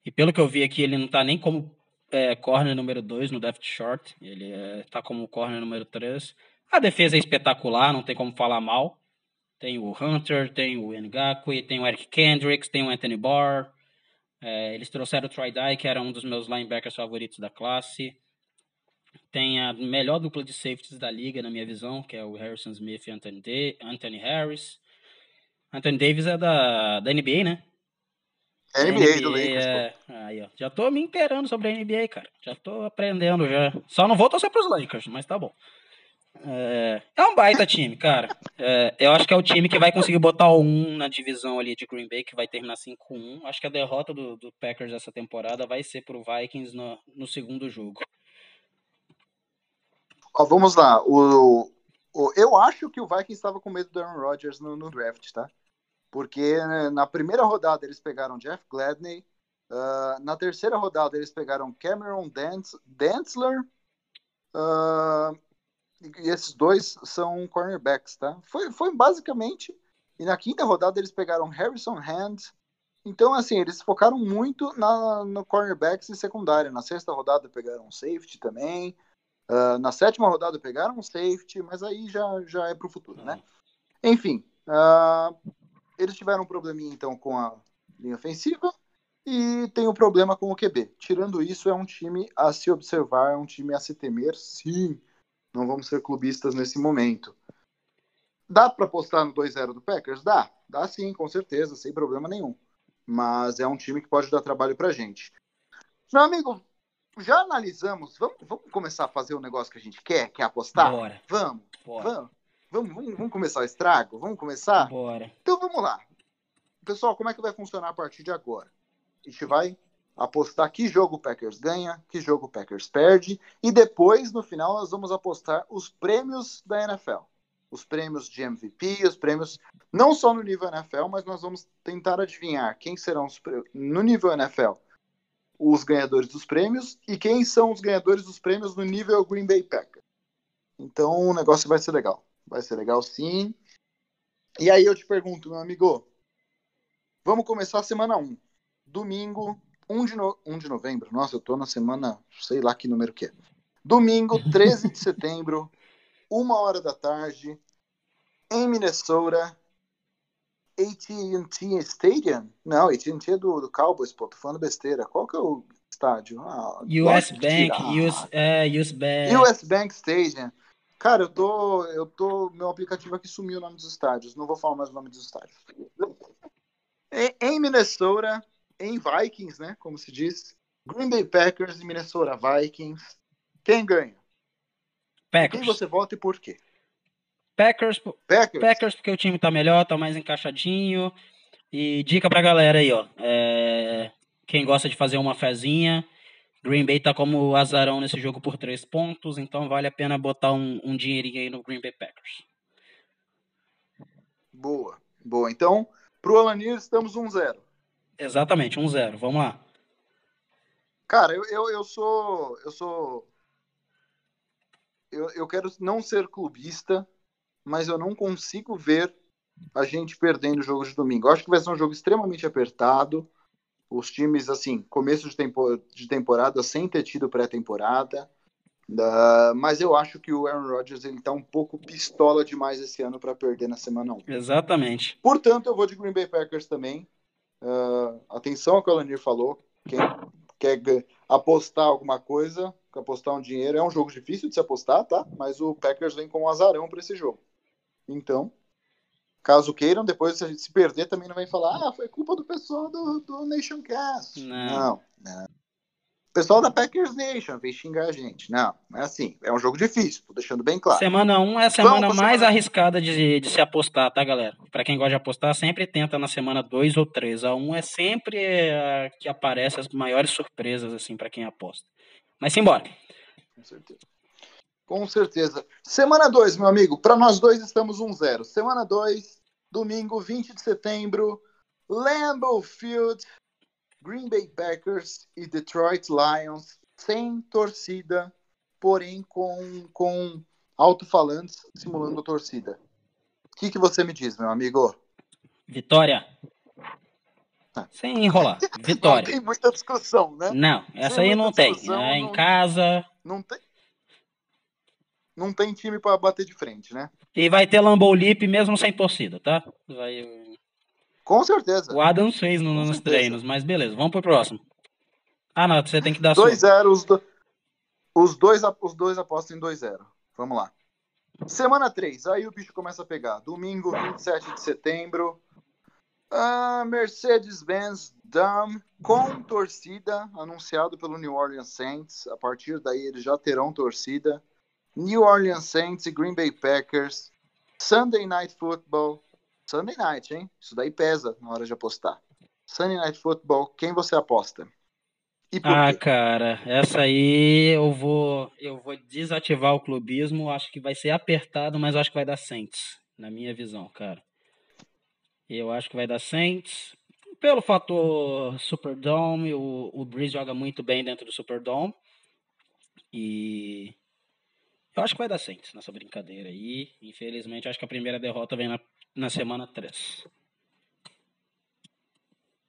E pelo que eu vi aqui, ele não tá nem como é corner número 2 no depth short, ele é, tá como corner número 3. A defesa é espetacular, não tem como falar mal. Tem o Hunter, tem o Ngakwe, tem o Eric Kendricks, tem o Anthony Barr. É, eles trouxeram o Troy Dye, que era um dos meus linebackers favoritos da classe. Tem a melhor dupla de safeties da liga, na minha visão, que é o Harrison Smith e Anthony, Anthony Harris. Anthony Davis é da, da NBA, né? É NBA, NBA do Lakers, é... Aí, ó. Já tô me inteirando sobre a NBA, cara. Já tô aprendendo já. Só não vou torcer pros Lakers, mas tá bom. É, é um baita time, cara. É, eu acho que é o time que vai conseguir botar o 1 na divisão ali de Green Bay, que vai terminar 5-1. Acho que a derrota do, do Packers essa temporada vai ser pro Vikings no, no segundo jogo. Ó, vamos lá. O, o, eu acho que o Vikings estava com medo do Aaron Rodgers no, no draft, tá? Porque né, na primeira rodada eles pegaram Jeff Gladney, uh, na terceira rodada eles pegaram Cameron Dance, Dantzler, uh, e esses dois são cornerbacks, tá? Foi, foi basicamente, e na quinta rodada eles pegaram Harrison Hand Então, assim, eles focaram muito na, no cornerbacks e secundária. Na sexta rodada pegaram safety também. Uh, na sétima rodada pegaram safety, mas aí já, já é pro futuro, né? Enfim, uh, eles tiveram um probleminha, então, com a linha ofensiva e tem um problema com o QB. Tirando isso, é um time a se observar, é um time a se temer, sim. Não vamos ser clubistas nesse momento. Dá para apostar no 2-0 do Packers? Dá. Dá sim, com certeza, sem problema nenhum mas é um time que pode dar trabalho para gente. Meu amigo, já analisamos. Vamos, vamos começar a fazer o negócio que a gente quer, quer apostar? Bora. Vamos. Bora. Vamos. Vamos, vamos, vamos começar o estrago? Vamos começar? Bora. Então vamos lá. Pessoal, como é que vai funcionar a partir de agora? A gente vai apostar que jogo o Packers ganha, que jogo o Packers perde, e depois, no final, nós vamos apostar os prêmios da NFL os prêmios de MVP, os prêmios não só no nível NFL, mas nós vamos tentar adivinhar quem serão os, no nível NFL os ganhadores dos prêmios e quem são os ganhadores dos prêmios no nível Green Bay Packers. Então o negócio vai ser legal. Vai ser legal sim. E aí eu te pergunto, meu amigo, vamos começar a semana 1. Domingo, 1 de, no... 1 de novembro. Nossa, eu tô na semana, sei lá que número que é. Domingo, 13 de setembro, uma hora da tarde, em Minnesota, AT&T Stadium? Não, AT&T é do, do Cowboys, pô, tô falando besteira. Qual que é o estádio? Ah, US Bank, US, é, US Bank. US Bank Stadium. Cara, eu tô, eu tô, meu aplicativo aqui sumiu o nome dos estádios, não vou falar mais o nome dos estádios. Em, em Minnesota, em Vikings, né, como se diz, Green Bay Packers e Minnesota Vikings. Quem ganha? Packers. Quem você vota e por quê? Packers, Packers. Packers, porque o time tá melhor, tá mais encaixadinho. E dica pra galera aí, ó. É... Quem gosta de fazer uma fezinha, Green Bay tá como azarão nesse jogo por três pontos, então vale a pena botar um, um dinheirinho aí no Green Bay Packers. Boa, boa. Então, pro Alanir estamos 1-0. Exatamente, 1-0. Vamos lá. Cara, eu, eu, eu sou. Eu sou eu, eu quero não ser clubista, mas eu não consigo ver a gente perdendo o jogo de domingo. Eu acho que vai ser um jogo extremamente apertado. Os times, assim, começo de, tempo, de temporada sem ter tido pré-temporada. Uh, mas eu acho que o Aaron Rodgers ele tá um pouco pistola demais esse ano para perder na semana 1. Exatamente. Portanto, eu vou de Green Bay Packers também. Uh, atenção ao que o Alanir falou. Quem quer apostar alguma coisa, apostar um dinheiro. É um jogo difícil de se apostar, tá? Mas o Packers vem com um azarão para esse jogo. Então, caso queiram, depois se a gente se perder, também não vem falar, ah, foi culpa do pessoal do, do Nation Cast. Não. não, não. O pessoal da Packers Nation vem xingar a gente. Não, é assim. É um jogo difícil, tô deixando bem claro. Semana 1 um é a semana mais semana... arriscada de, de se apostar, tá, galera? Para quem gosta de apostar, sempre tenta na semana 2 ou 3. A 1 um é sempre a que aparece as maiores surpresas, assim, para quem aposta. Mas simbora. Com certeza. Com certeza. Semana 2, meu amigo. Para nós dois estamos 1-0. Semana 2, domingo, 20 de setembro. Lambeau Field, Green Bay Packers e Detroit Lions. Sem torcida, porém com, com alto-falantes simulando a torcida. O que, que você me diz, meu amigo? Vitória. Sem enrolar. Vitória. Não tem muita discussão, né? Não, essa Sem aí não tem. É em casa. Não tem. Não tem time para bater de frente, né? E vai ter Lip mesmo sem torcida, tá? Vai... Com certeza. O Adams fez no, nos certeza. treinos, mas beleza, vamos pro próximo. Ah, não, você tem que dar 2-0, os, do... os, dois, os dois apostam em 2-0. Vamos lá. Semana 3, aí o bicho começa a pegar. Domingo, 27 de setembro. Uh, Mercedes-Benz Dam com torcida, anunciado pelo New Orleans Saints. A partir daí eles já terão torcida. New Orleans Saints e Green Bay Packers. Sunday Night Football. Sunday Night, hein? Isso daí pesa na hora de apostar. Sunday Night Football, quem você aposta? ah, cara, essa aí eu vou eu vou desativar o clubismo. Acho que vai ser apertado, mas acho que vai dar Saints, na minha visão, cara. Eu acho que vai dar Saints. Pelo fator Superdome, o, o Breeze joga muito bem dentro do Superdome. E eu acho que vai dar Saints nessa brincadeira aí. Infelizmente, acho que a primeira derrota vem na, na semana 3.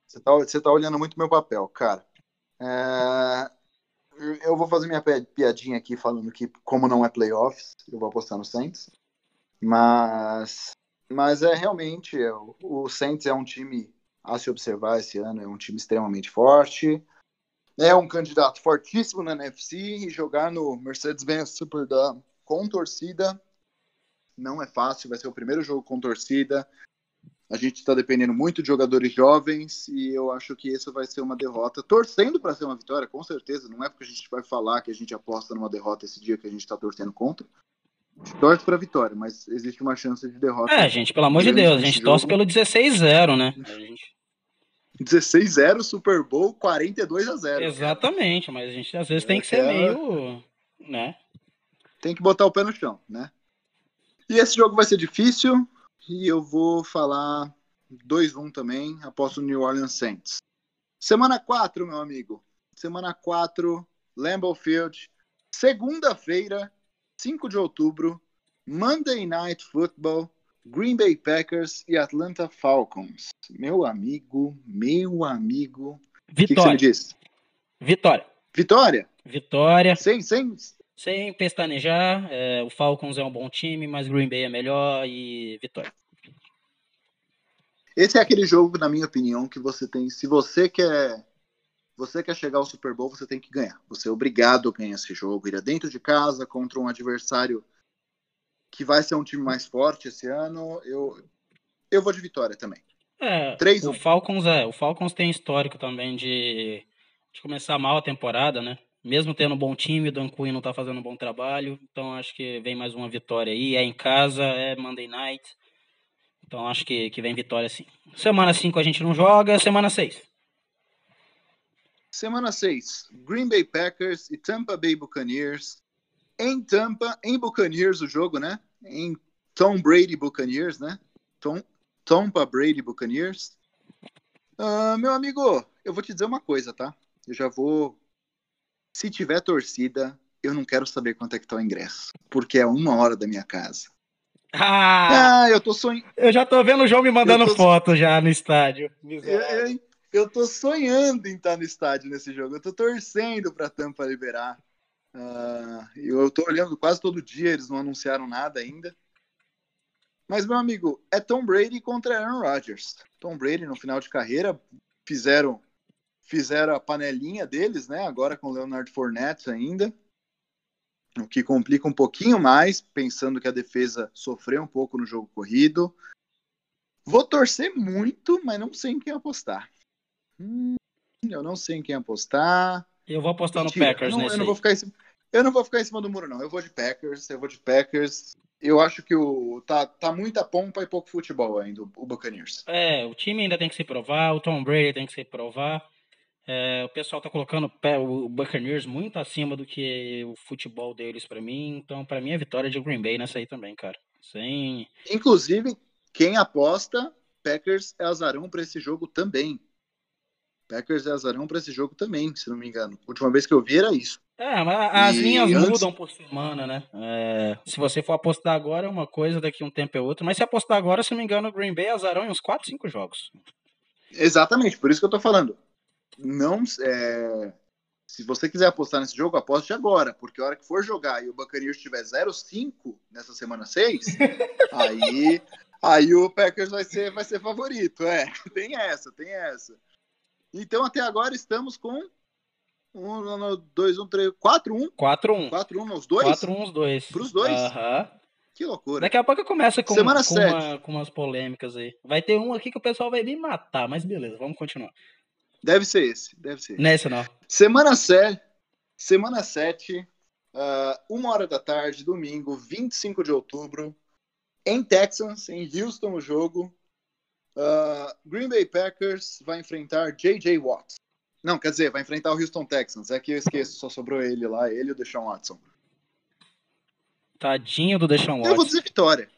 Você tá, você tá olhando muito meu papel, cara. É, eu vou fazer minha piadinha aqui falando que, como não é playoffs, eu vou apostar no Saints. Mas, mas é realmente, o Saints é um time a se observar esse ano, é um time extremamente forte. É um candidato fortíssimo na NFC e jogar no Mercedes-Benz Superdome com torcida não é fácil, vai ser o primeiro jogo com torcida. A gente está dependendo muito de jogadores jovens e eu acho que isso vai ser uma derrota, torcendo para ser uma vitória, com certeza. Não é porque a gente vai falar que a gente aposta numa derrota esse dia que a gente está torcendo contra. A gente torce para vitória, mas existe uma chance de derrota. É, gente, pelo amor de Deus, a gente jogo. torce pelo 16-0, né? Gente... 16-0, Super Bowl, 42 a 0. Exatamente, mas a gente às vezes tem que ser meio, né? Tem que botar o pé no chão, né? E esse jogo vai ser difícil, e eu vou falar 2-1 também, após o New Orleans Saints. Semana 4, meu amigo. Semana 4, Lambeau Field. Segunda-feira, 5 de outubro, Monday Night Football, Green Bay Packers e Atlanta Falcons. Meu amigo, meu amigo. Vitória. O que, que você me diz? Vitória. Vitória? Vitória. Sem, sem, sem pestanejar, é, o Falcons é um bom time, mas Green Bay é melhor e vitória. Esse é aquele jogo, na minha opinião, que você tem. Se você quer. Você quer chegar ao Super Bowl, você tem que ganhar. Você é obrigado a ganhar esse jogo. Ir dentro de casa contra um adversário que vai ser um time mais forte esse ano. Eu, eu vou de vitória também. É, 3 o Falcons é. O Falcons tem histórico também de, de começar mal a temporada, né? mesmo tendo um bom time, o Dan Quinn não está fazendo um bom trabalho. Então acho que vem mais uma vitória aí. É em casa, é Monday Night. Então acho que, que vem vitória sim. Semana 5 a gente não joga, semana 6. Semana 6, Green Bay Packers e Tampa Bay Buccaneers. Em Tampa, em Buccaneers o jogo, né? Em Tom Brady Buccaneers, né? Tom, Tampa Brady Buccaneers. Uh, meu amigo, eu vou te dizer uma coisa, tá? Eu já vou se tiver torcida, eu não quero saber quanto é que tá o ingresso, porque é uma hora da minha casa. Ah, ah eu tô sonhando. Eu já tô vendo o João me mandando tô... foto já no estádio. Eu, eu, eu, tô sonhando em estar no estádio nesse jogo. Eu tô torcendo pra Tampa liberar. Uh, eu tô olhando quase todo dia, eles não anunciaram nada ainda. Mas, meu amigo, é Tom Brady contra Aaron Rodgers. Tom Brady, no final de carreira, fizeram fizeram a panelinha deles, né? Agora com o Leonard Fournette ainda. O que complica um pouquinho mais, pensando que a defesa sofreu um pouco no jogo corrido. Vou torcer muito, mas não sei em quem apostar. Hum, eu não sei em quem apostar. Eu vou apostar Mentira, no Packers não, nesse eu não vou ficar cima, Eu não vou ficar em cima do muro, não. Eu vou de Packers, eu vou de Packers. Eu acho que o tá, tá muita pompa e pouco futebol ainda, o Buccaneers. É, o time ainda tem que se provar, o Tom Brady tem que se provar. É, o pessoal tá colocando o Buccaneers muito acima do que o futebol deles para mim. Então, para mim, a vitória de Green Bay nessa aí também, cara. Sem... Inclusive, quem aposta, Packers é azarão para esse jogo também. Packers é azarão para esse jogo também, se não me engano. Última vez que eu vi era isso. É, mas as e linhas antes... mudam por semana, né? É, se você for apostar agora é uma coisa, daqui um tempo é outra. Mas se apostar agora, se não me engano, o Green Bay azarão em uns 4, 5 jogos. Exatamente, por isso que eu tô falando não. É, se você quiser apostar nesse jogo, aposte agora, porque a hora que for jogar e o Buccaneers tiver 0-5 nessa semana 6, aí, aí o Packers vai ser, vai ser favorito. É, tem essa, tem essa. Então até agora estamos com 1, 2, 1, 3, 4, 1. 4, 1. 4, 1 nos dois? 4, 1 os dois. Pros dois? Aham. Que loucura. Daqui a pouco começa com, Semana com, uma, com umas polêmicas aí. Vai ter um aqui que o pessoal vai me matar, mas beleza, vamos continuar. Deve ser esse, deve ser. Nessa não. Semana 7, semana 7, uh, ah, uma hora da tarde, domingo, 25 de outubro, em Texas, em Houston, o jogo. Uh, Green Bay Packers vai enfrentar J.J. Watt. Não, quer dizer, vai enfrentar o Houston Texans. É que eu esqueço, só sobrou ele lá, ele e o Deshaun Watson. Tadinho do Deshaun Watson. Eu vou dizer vitória.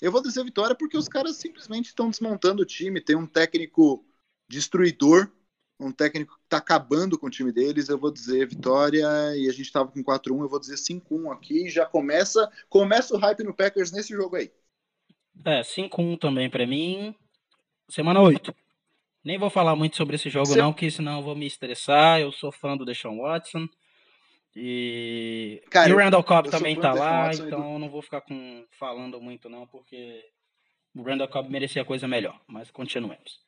Eu vou dizer vitória porque os caras simplesmente estão desmontando o time. Tem um técnico destruidor, um técnico que está acabando com o time deles, eu vou dizer vitória, e a gente estava com 4-1, eu vou dizer 5-1 aqui, já começa, começa o hype no Packers nesse jogo aí. É, 5-1 também para mim, semana 8. Nem vou falar muito sobre esse jogo, Você... não, porque senão eu vou me estressar. Eu sou fã do Deshaun Watson. E, Cara, e o Randall Cobb também tá lá, então do... eu não vou ficar com... falando muito, não, porque o Randall Cobb merecia coisa melhor. Mas continuemos.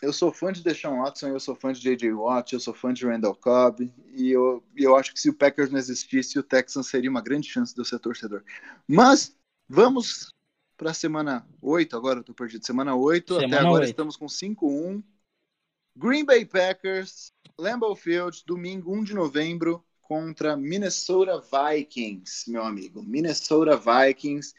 Eu sou fã de Deshaun Watson, eu sou fã de J.J. Watt, eu sou fã de Randall Cobb, e eu, eu acho que se o Packers não existisse, o Texans seria uma grande chance de eu ser torcedor. Mas vamos para semana 8, agora eu tô perdido, semana 8, semana até agora 8. estamos com 5-1. Green Bay Packers, Lambeau Field, domingo 1 de novembro, contra Minnesota Vikings, meu amigo. Minnesota Vikings.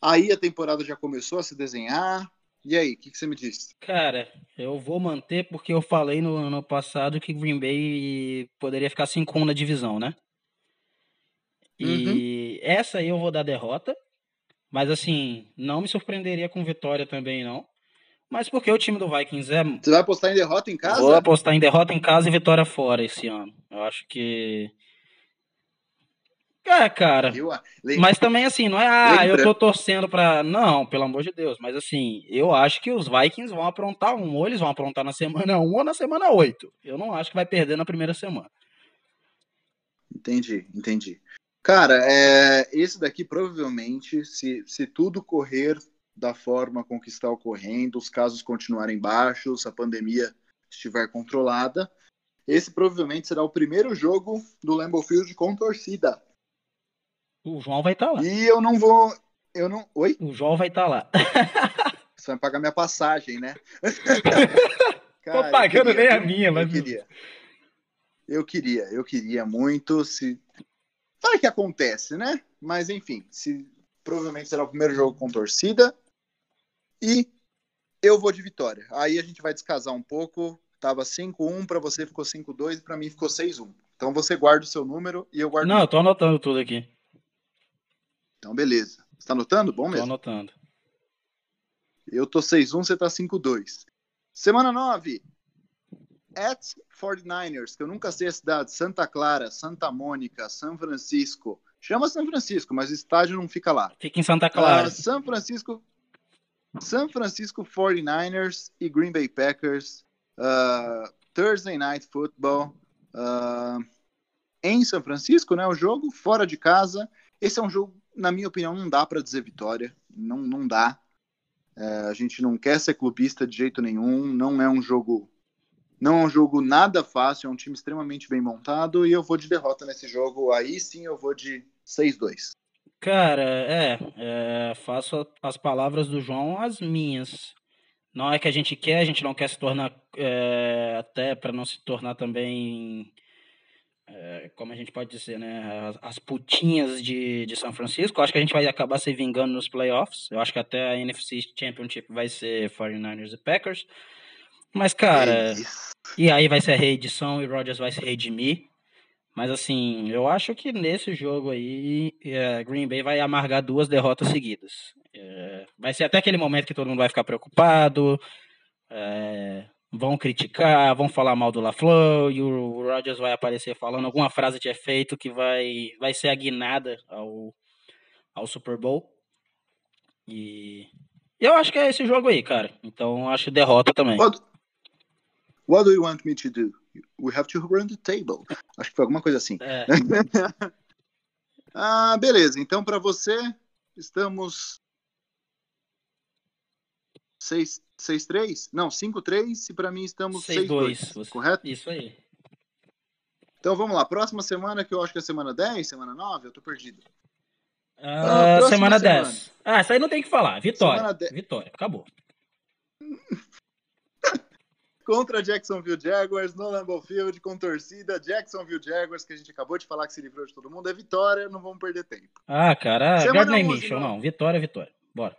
Aí a temporada já começou a se desenhar, e aí, o que, que, você me disse? Cara, eu vou manter porque eu falei no ano passado que Green Bay poderia ficar 5 na divisão, né? E uhum. essa aí eu vou dar derrota. Mas assim, não me surpreenderia com vitória também, não. Mas porque o time do Vikings é. Você vai apostar em derrota em casa? Vou apostar em derrota em casa e vitória fora esse ano. Eu acho que é, cara. Mas também assim, não é, ah, Lembra? eu tô torcendo pra. Não, pelo amor de Deus. Mas assim, eu acho que os Vikings vão aprontar um, ou eles vão aprontar na semana 1 ou na semana 8. Eu não acho que vai perder na primeira semana. Entendi, entendi. Cara, é, esse daqui provavelmente, se, se tudo correr da forma com que está ocorrendo, os casos continuarem baixos, a pandemia estiver controlada, esse provavelmente será o primeiro jogo do Lambeau Field com torcida. O João vai estar tá lá. E eu não vou. Eu não. Oi? O João vai estar tá lá. Você vai pagar minha passagem, né? Cara, Tô pagando queria, nem a minha, mas. Eu queria. Eu queria, eu queria muito. Se. Vai que acontece, né? Mas enfim, se provavelmente será o primeiro jogo com torcida. E eu vou de vitória. Aí a gente vai descasar um pouco. Tava 5-1, para você ficou 5-2 e para mim ficou 6-1. Então você guarda o seu número e eu guardo. Não, eu tô anotando tudo aqui. Então, beleza. Você tá anotando? Bom mesmo. Tô anotando. Eu tô 6-1, você tá 5-2. Semana 9. At 49ers, que eu nunca sei a cidade. Santa Clara, Santa Mônica, São Francisco. Chama São Francisco, mas o estádio não fica lá. Fica em Santa Clara. Uh, São Francisco. São Francisco 49ers e Green Bay Packers. Uh, Thursday Night Football. Uh, em São Francisco, né? O jogo fora de casa. Esse é um jogo na minha opinião, não dá para dizer vitória. Não, não dá. É, a gente não quer ser clubista de jeito nenhum. Não é um jogo. Não é um jogo nada fácil. É um time extremamente bem montado. E eu vou de derrota nesse jogo. Aí sim eu vou de 6-2. Cara, é, é, Faço as palavras do João as minhas. Não é que a gente quer, a gente não quer se tornar. É, até para não se tornar também é, como a gente pode dizer, né, as, as, putinhas de, de São Francisco. Acho que a gente vai acabar se vingando nos playoffs. Eu acho que até a NFC Championship vai ser 49ers e Packers. Mas, cara, e aí vai ser a reedição e Rodgers vai se redimir. Mas, assim, eu acho que nesse jogo aí, é, Green Bay vai amargar duas derrotas seguidas. É, vai ser até aquele momento que todo mundo vai ficar preocupado. É, vão criticar, vão falar mal do LaFleur e o Rodgers vai aparecer falando alguma frase de efeito que vai, vai ser aguinada ao, ao Super Bowl. E eu acho que é esse jogo aí, cara. Então acho derrota também. What, what do you want me to do? We have to run the table. Acho que foi alguma coisa assim. É. ah, beleza. Então para você estamos 6 6-3? Não, 5-3 e para mim estamos 6-2. Correto? Isso aí. Então vamos lá. Próxima semana, que eu acho que é semana 10, semana 9, eu tô perdido. Uh, semana 10. Semana. Ah, isso aí não tem que falar. Vitória. Vitória. Acabou. Contra Jacksonville Jaguars, no Lambeau Field, com torcida. Jacksonville Jaguars, que a gente acabou de falar que se livrou de todo mundo, é vitória, não vamos perder tempo. Ah, cara, Gardner Mitchell, não. Vitória, vitória. Bora.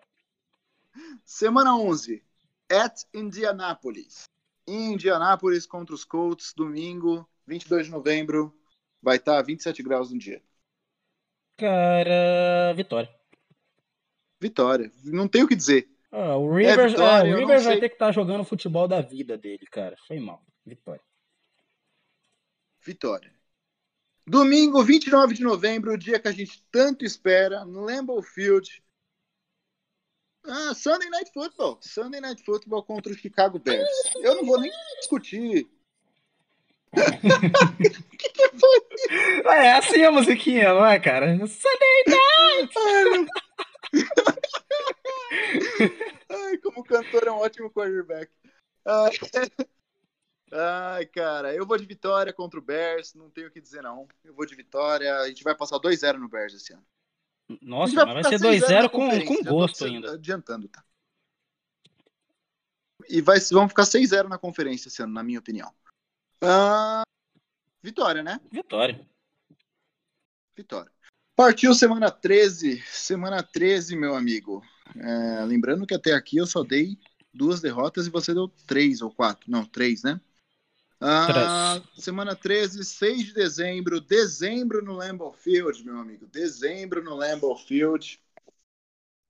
Semana 11, at Indianapolis. Em Indianápolis contra os Colts, domingo, 22 de novembro. Vai estar tá 27 graus no dia. Cara, vitória. Vitória. Não tem o que dizer. Ah, o Rivers, é vitória, é, o Rivers vai ter que estar tá jogando o futebol da vida dele, cara. Foi mal. Vitória. Vitória. Domingo, 29 de novembro, o dia que a gente tanto espera, no Lambeau Field. Ah, Sunday Night Football. Sunday Night Football contra o Chicago Bears. Eu não vou nem discutir. O que, que foi? É assim a musiquinha, não é, cara? Sunday Night! Ai, como cantor é um ótimo quarterback. Ai, Ai, cara, eu vou de vitória contra o Bears, não tenho o que dizer não. Eu vou de vitória, a gente vai passar 2-0 no Bears esse ano. Nossa, vai mas vai ser 2-0 com, com gosto ainda. Adiantando, tá? E vai, vamos ficar 6-0 na conferência esse ano, na minha opinião. Uh, vitória, né? Vitória. Vitória. Partiu semana 13. Semana 13, meu amigo. É, lembrando que até aqui eu só dei duas derrotas e você deu três ou quatro. Não, três, né? Ah, semana 13, 6 de dezembro. Dezembro no Lambeau Field, meu amigo. Dezembro no Lambeau Field.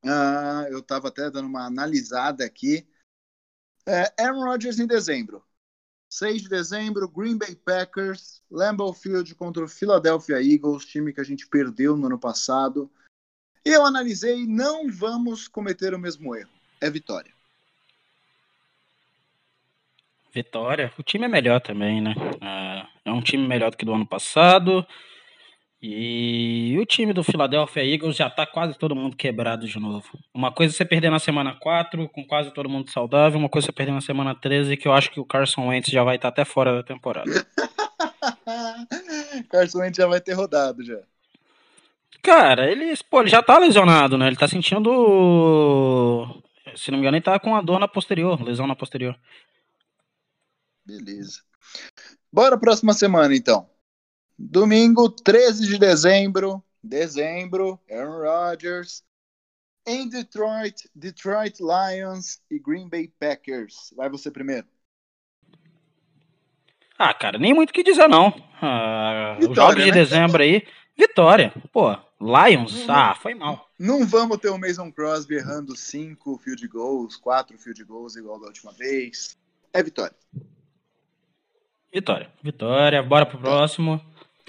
Ah, eu estava até dando uma analisada aqui. É, Aaron Rodgers em dezembro. 6 de dezembro, Green Bay Packers, Lambeau Field contra o Philadelphia Eagles, time que a gente perdeu no ano passado. Eu analisei, não vamos cometer o mesmo erro. É vitória. Vitória. O time é melhor também, né? É, é um time melhor do que do ano passado. E o time do Philadelphia Eagles já tá quase todo mundo quebrado de novo. Uma coisa é você perder na semana 4, com quase todo mundo saudável, uma coisa é você perder na semana 13, que eu acho que o Carson Wentz já vai estar tá até fora da temporada. Carson Wentz já vai ter rodado já. Cara, ele, pô, ele já tá lesionado, né? Ele tá sentindo. Se não me engano, ele tá com a dor na posterior, lesão na posterior. Beleza. Bora próxima semana, então. Domingo, 13 de dezembro. Dezembro, Aaron Rodgers. Em Detroit, Detroit Lions e Green Bay Packers. Vai você primeiro. Ah, cara, nem muito o que dizer, não. Ah, os jogos de né? dezembro aí, vitória. Pô, Lions, não, ah, foi mal. Não vamos ter o Mason Crosby errando cinco field goals, quatro field goals igual da última vez. É vitória. Vitória. Vitória, bora pro próximo.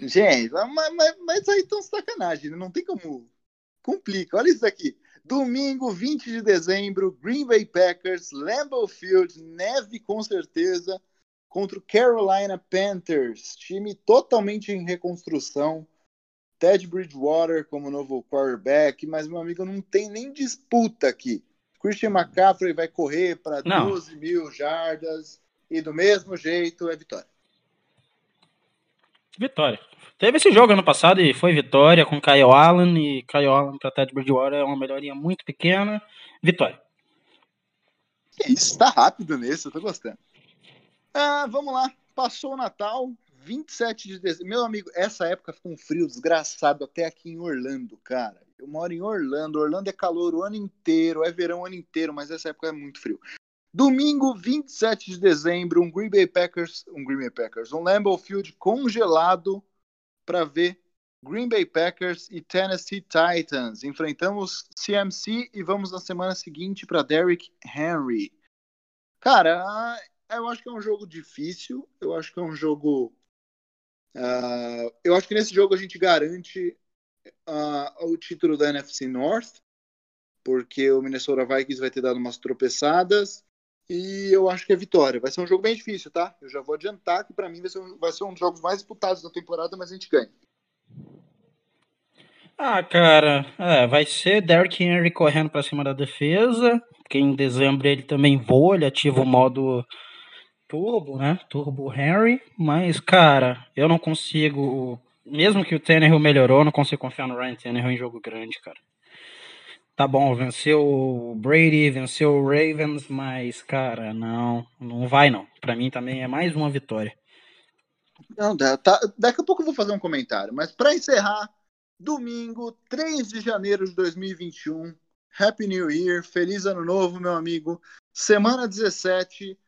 Gente, mas, mas, mas aí tão sacanagem, né? não tem como. Complica. Olha isso aqui. Domingo, 20 de dezembro, Green Bay Packers, Lambeau Field, neve com certeza, contra o Carolina Panthers, time totalmente em reconstrução. Ted Bridgewater como novo quarterback, mas meu amigo não tem nem disputa aqui. Christian McCaffrey vai correr para 12 mil jardas e do mesmo jeito é vitória. Vitória. Teve esse jogo ano passado e foi vitória com Kyle Allen e Kyle Allen para Ted Bridgewater é uma melhoria muito pequena. Vitória. Isso, tá rápido nesse, eu tô gostando. Ah, vamos lá. Passou o Natal, 27 de dezembro. Meu amigo, essa época ficou um frio desgraçado até aqui em Orlando, cara. Eu moro em Orlando. Orlando é calor o ano inteiro, é verão o ano inteiro, mas essa época é muito frio. Domingo, 27 de dezembro, um Green Bay Packers, um Green Bay Packers, um Lambeau Field congelado para ver Green Bay Packers e Tennessee Titans. Enfrentamos CMC e vamos na semana seguinte para Derrick Henry. Cara, eu acho que é um jogo difícil. Eu acho que é um jogo. Uh, eu acho que nesse jogo a gente garante uh, o título da NFC North, porque o Minnesota Vikings vai ter dado umas tropeçadas e eu acho que é vitória. Vai ser um jogo bem difícil, tá? Eu já vou adiantar que para mim vai ser, um, vai ser um dos jogos mais disputados da temporada, mas a gente ganha. Ah, cara, é, vai ser Derrick Henry correndo para cima da defesa, porque em dezembro ele também voa, ele ativa o modo turbo, né? Turbo Henry, mas cara, eu não consigo, mesmo que o Tannehill melhorou, não consigo confiar no Ryan Tannehill em jogo grande, cara tá bom, venceu o Brady, venceu o Ravens, mas, cara, não, não vai não. Para mim também é mais uma vitória. Não, tá, daqui a pouco eu vou fazer um comentário, mas para encerrar, domingo, 3 de janeiro de 2021, Happy New Year, feliz ano novo, meu amigo. Semana 17,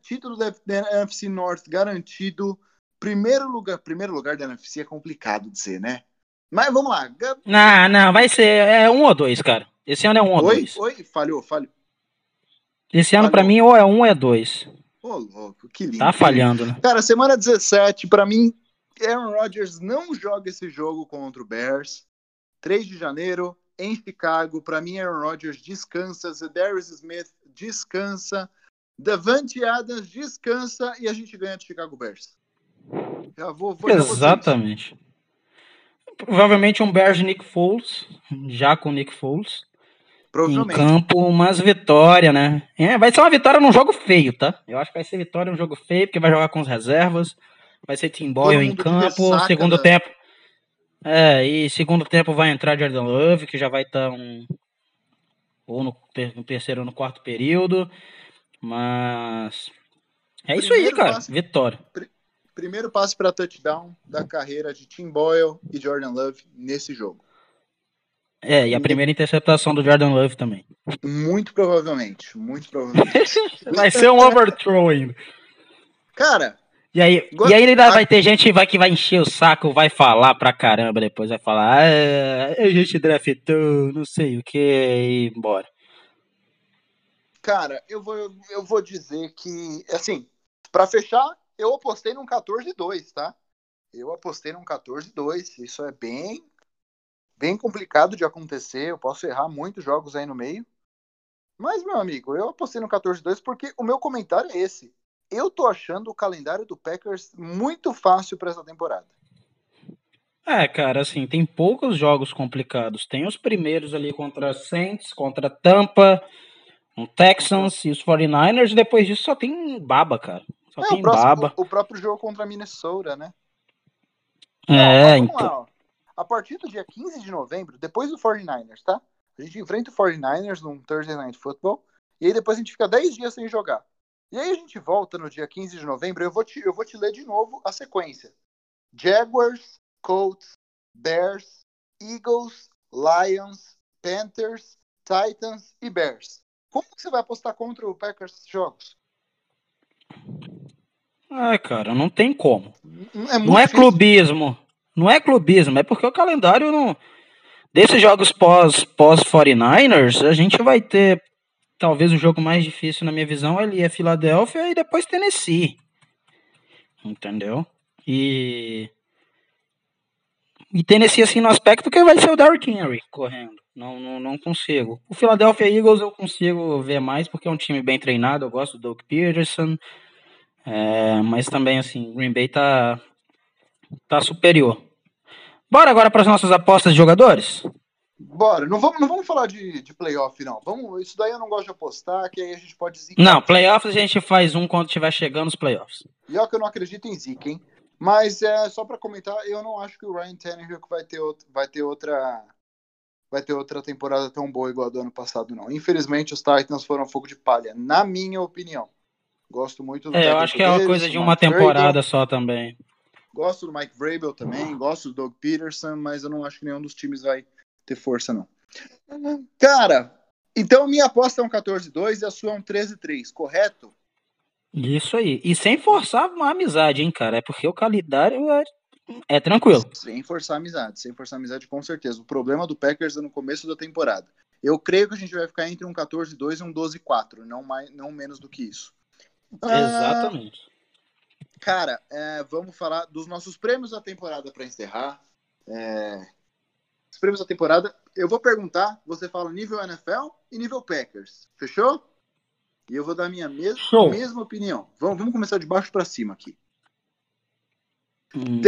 título da NFC North garantido. Primeiro lugar, primeiro lugar da NFC é complicado dizer, né? Mas vamos lá. Não, não, vai ser é um ou dois, cara. Esse ano é um ou oi, dois. Oi, falhou, falhou. Esse ano, para mim, ou é um ou é dois. Ô, oh, louco, que lindo. Tá falhando, né? Cara, semana 17, para mim, Aaron Rodgers não joga esse jogo contra o Bears. 3 de janeiro, em Chicago. Para mim, Aaron Rodgers descansa, Darius Smith descansa, Davante Adams descansa e a gente ganha do Chicago Bears. Já vou, vou Exatamente. Provavelmente um Bears Nick Foles, já com Nick Foles. Em campo, umas vitórias, né? É, vai ser uma vitória num jogo feio, tá? Eu acho que vai ser vitória num jogo feio, porque vai jogar com as reservas. Vai ser Tim Boyle em campo, ressaca, segundo né? tempo. É, e segundo tempo vai entrar Jordan Love, que já vai estar tá um. Ou no, no, terceiro ou no quarto período. Mas. É Primeiro isso aí, cara. Passe, vitória. Pr primeiro passe para touchdown da carreira de Tim Boyle e Jordan Love nesse jogo. É, e a primeira interceptação do Jordan Love também. Muito provavelmente, muito provavelmente. vai ser um overthrow ainda. Cara. E aí, e aí ainda vai ter gente vai, que vai encher o saco, vai falar pra caramba depois, vai falar, ah, a gente draftou, não sei o que, e embora. Cara, eu vou, eu vou dizer que, assim, para fechar, eu apostei num 14-2, tá? Eu apostei num 14-2. Isso é bem, bem complicado de acontecer. Eu posso errar muitos jogos aí no meio. Mas, meu amigo, eu apostei no 14-2 porque o meu comentário é esse. Eu tô achando o calendário do Packers muito fácil para essa temporada. É, cara, assim, tem poucos jogos complicados. Tem os primeiros ali contra Saints, contra Tampa, um Texans e os 49ers. Depois disso só tem baba, cara. Só é, tem o próximo, baba. O, o, próprio jogo contra Minnesota, né? É, então. Lá, a partir do dia 15 de novembro, depois do 49ers, tá? A gente enfrenta o 49ers num Thursday Night Football. E aí depois a gente fica 10 dias sem jogar. E aí a gente volta no dia 15 de novembro. Eu vou te, eu vou te ler de novo a sequência: Jaguars, Colts, Bears, Eagles, Lions, Panthers, Titans e Bears. Como que você vai apostar contra o Packers jogos? Ah, cara, não tem como. É não é clubismo. Não é clubismo, é porque o calendário não. Desses jogos pós, pós 49ers, a gente vai ter talvez o jogo mais difícil na minha visão ali é Filadélfia e depois Tennessee. Entendeu? E e Tennessee assim no aspecto que vai ser o Derrick Henry correndo. Não, não, não consigo. O Philadelphia Eagles eu consigo ver mais porque é um time bem treinado. Eu gosto do Doug Peterson. É, mas também, assim, Green Bay tá, tá superior. Bora agora para as nossas apostas de jogadores? Bora, não vamos, não vamos falar de, de playoff, não. Vamos, isso daí eu não gosto de apostar, que aí a gente pode zicar. Não, playoffs a gente faz um quando estiver chegando os playoffs. E é que eu não acredito em zica, hein? Mas é só para comentar, eu não acho que o Ryan Tannehill vai ter, outro, vai ter outra vai ter outra temporada tão boa igual a do ano passado, não. Infelizmente, os Titans foram fogo de palha, na minha opinião. Gosto muito do É, eu acho que é uma coisa de uma temporada só também. Gosto do Mike Vrabel também, gosto do Doug Peterson, mas eu não acho que nenhum dos times vai ter força, não. Cara, então minha aposta é um 14-2 e a sua é um 13-3, correto? Isso aí. E sem forçar uma amizade, hein, cara? É porque o calendário é, é tranquilo. Sem forçar amizade, sem forçar amizade, com certeza. O problema do Packers é no começo da temporada. Eu creio que a gente vai ficar entre um 14-2 e um 12-4, não, mais, não menos do que isso. Exatamente. Ah, cara, é, vamos falar dos nossos prêmios da temporada para encerrar. É, os prêmios da temporada, eu vou perguntar, você fala nível NFL e nível Packers. Fechou? E eu vou dar a minha mes Show. mesma opinião. Vamos, vamos começar de baixo para cima aqui. Uhum.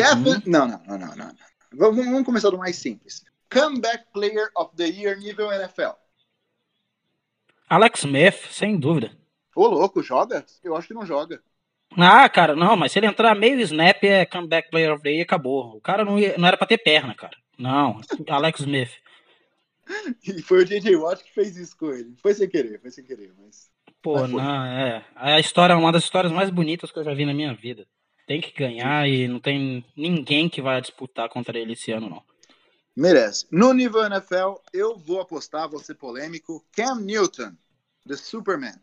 Não, não, não, não, não. Vamos, vamos começar do mais simples. Comeback Player of the Year nível NFL. Alex Smith, sem dúvida. Ô, louco, joga? Eu acho que não joga. Ah, cara, não, mas se ele entrar meio snap, é comeback player of the year, acabou. O cara não, ia, não era pra ter perna, cara. Não, Alex Smith. E foi o J.J. Watt que fez isso com ele. Foi sem querer, foi sem querer, mas. Pô, não, é. A história é uma das histórias mais bonitas que eu já vi na minha vida. Tem que ganhar e não tem ninguém que vai disputar contra ele esse ano, não. Merece. No nível NFL, eu vou apostar, vou ser polêmico. Cam Newton, The Superman.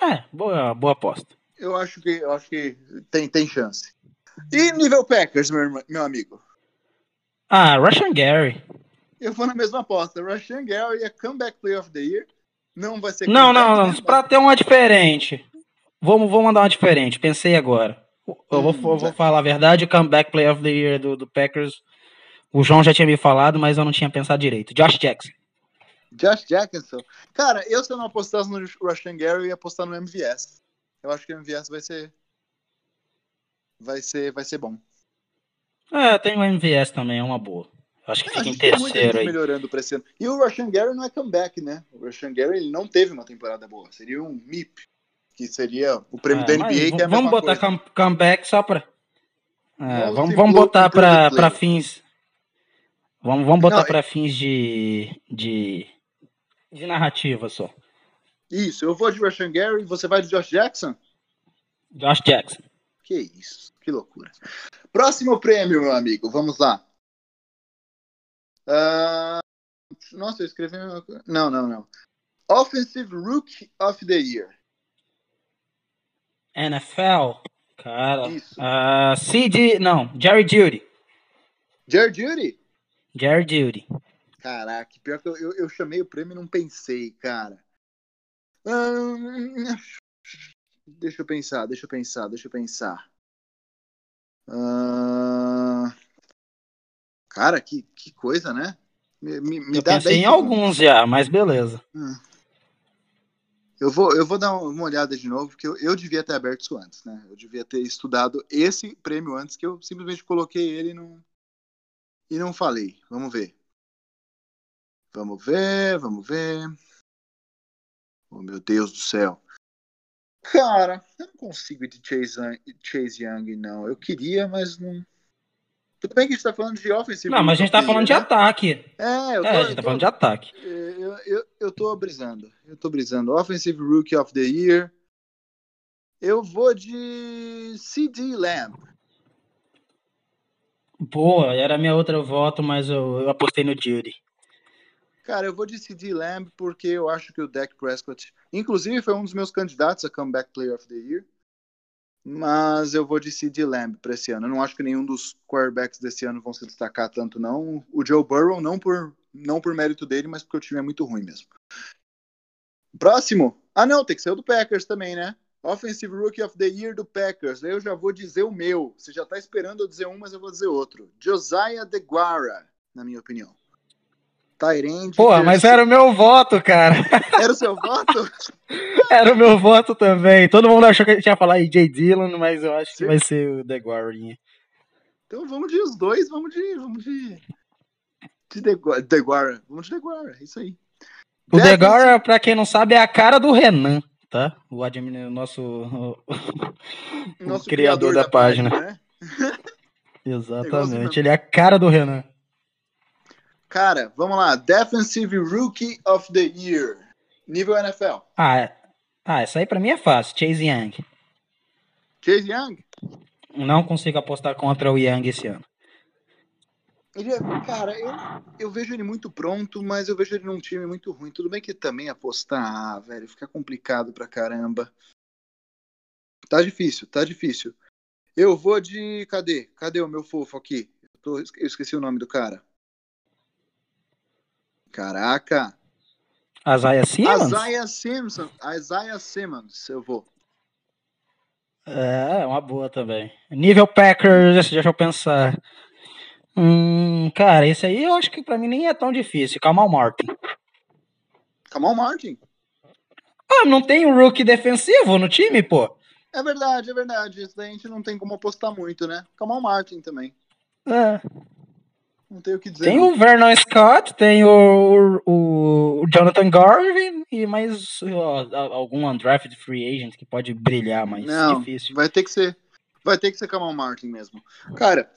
É, boa, boa aposta. Eu acho que, eu acho que tem, tem chance. E nível Packers, meu, meu amigo? Ah, Russian Gary. Eu vou na mesma aposta. Russian Gary é Comeback Player of the Year. Não vai ser. Não, não, não. Né? Pra ter uma diferente. Vamos, vou mandar uma diferente. Pensei agora. Eu vou, hum, vou falar a verdade. O Comeback Player of the Year do, do Packers O João já tinha me falado, mas eu não tinha pensado direito. Josh Jackson. Josh Jackson. Cara, eu se eu não apostasse no Russian Gary, eu ia apostar no MVS. Eu acho que o MVS vai ser. Vai ser, vai ser bom. É, tem o MVS também, é uma boa. Acho que é, fica em terceiro aí. melhorando pra esse ano. E o Russian Gary não é comeback, né? O Russian Gary ele não teve uma temporada boa. Seria um MIP, que seria o prêmio é, da NBA, que é a Vamos botar coisa. comeback só pra. É, vamos, vamos botar pra, pra fins. Vamos, vamos botar para é... fins de, de, de narrativa só. Isso, eu vou de Russian Gary, você vai de Josh Jackson? Josh Jackson. Que isso, que loucura. Próximo prêmio, meu amigo, vamos lá. Uh... Nossa, eu escrevi. Não, não, não. Offensive Rookie of the Year. NFL. Cara. Isso. Uh, CD. Não, Jerry Judy. Jerry Judy? Jerry Judy. Caraca, pior que eu, eu, eu, chamei o prêmio e não pensei, cara. Uh, deixa eu pensar, deixa eu pensar, deixa eu pensar. Uh, cara, que, que coisa, né? Me, me, me eu pensei em alguns já, mas beleza. Uh. Eu vou, eu vou dar uma olhada de novo, porque eu, eu devia ter aberto isso antes, né? Eu devia ter estudado esse prêmio antes, que eu simplesmente coloquei ele e não, e não falei. Vamos ver. Vamos ver, vamos ver. Oh, meu Deus do céu. Cara, eu não consigo ir de Chase, Chase Young, não. Eu queria, mas não. Tudo bem que a gente tá falando de offensive. Não, mas a gente tá falando de né? ataque. É, eu tô, é, a gente tá falando de ataque. Eu, eu, eu tô brisando. Eu tô brisando. Offensive Rookie of the Year. Eu vou de CD Lamb. Boa, era minha outra voto, mas eu, eu apostei no Judy. Cara, eu vou de CD Lamb porque eu acho que o Dak Prescott, inclusive, foi um dos meus candidatos a Comeback Player of the Year. Mas eu vou de CD Lamb para esse ano. Eu não acho que nenhum dos quarterbacks desse ano vão se destacar tanto, não. O Joe Burrow, não por, não por mérito dele, mas porque o time é muito ruim mesmo. Próximo. Ah, não, tem que ser o do Packers também, né? Offensive Rookie of the Year do Packers. Eu já vou dizer o meu. Você já está esperando eu dizer um, mas eu vou dizer outro. Josiah DeGuara, na minha opinião. Tyrande. Pô, mas era o meu voto, cara. Era o seu voto? era o meu voto também. Todo mundo achou que a gente ia falar J. Dillon, mas eu acho Sim. que vai ser o DeGuara. Então vamos de os dois, vamos de. Vamos de. De DeGuara. Vamos de DeGuara, é isso aí. O DeGuara, pra quem não sabe, é a cara do Renan tá? O admin, o nosso, o, nosso o criador, criador, da, da página. página né? Exatamente, ele é a cara do Renan. Cara, vamos lá. Defensive Rookie of the Year. Nível NFL. Ah, é. ah essa aí pra mim é fácil. Chase Young. Chase Young? Não consigo apostar contra o Young esse ano. Ele é, cara, eu, eu vejo ele muito pronto, mas eu vejo ele num time muito ruim. Tudo bem que também apostar, ah, velho, fica complicado pra caramba. Tá difícil, tá difícil. Eu vou de. Cadê? Cadê o meu fofo aqui? Eu, tô, eu esqueci o nome do cara. Caraca! Isaiah Simmons? Isaiah Simmons. Isaiah Simmons, eu vou. É, é uma boa também. Nível Packers, deixa eu pensar. Hum, cara, esse aí eu acho que pra mim nem é tão difícil. Kamal Martin. Kamal Martin? Ah, não tem um rookie defensivo no time, pô? É verdade, é verdade. Isso daí a gente não tem como apostar muito, né? Kamal Martin também. É. Não tem o que dizer. Tem não. o Vernon Scott, tem o, o, o Jonathan Garvin e mais ó, algum undrafted free agent que pode brilhar, mas não, difícil. Vai ter que ser. Vai ter que ser Kamal Martin mesmo. Cara,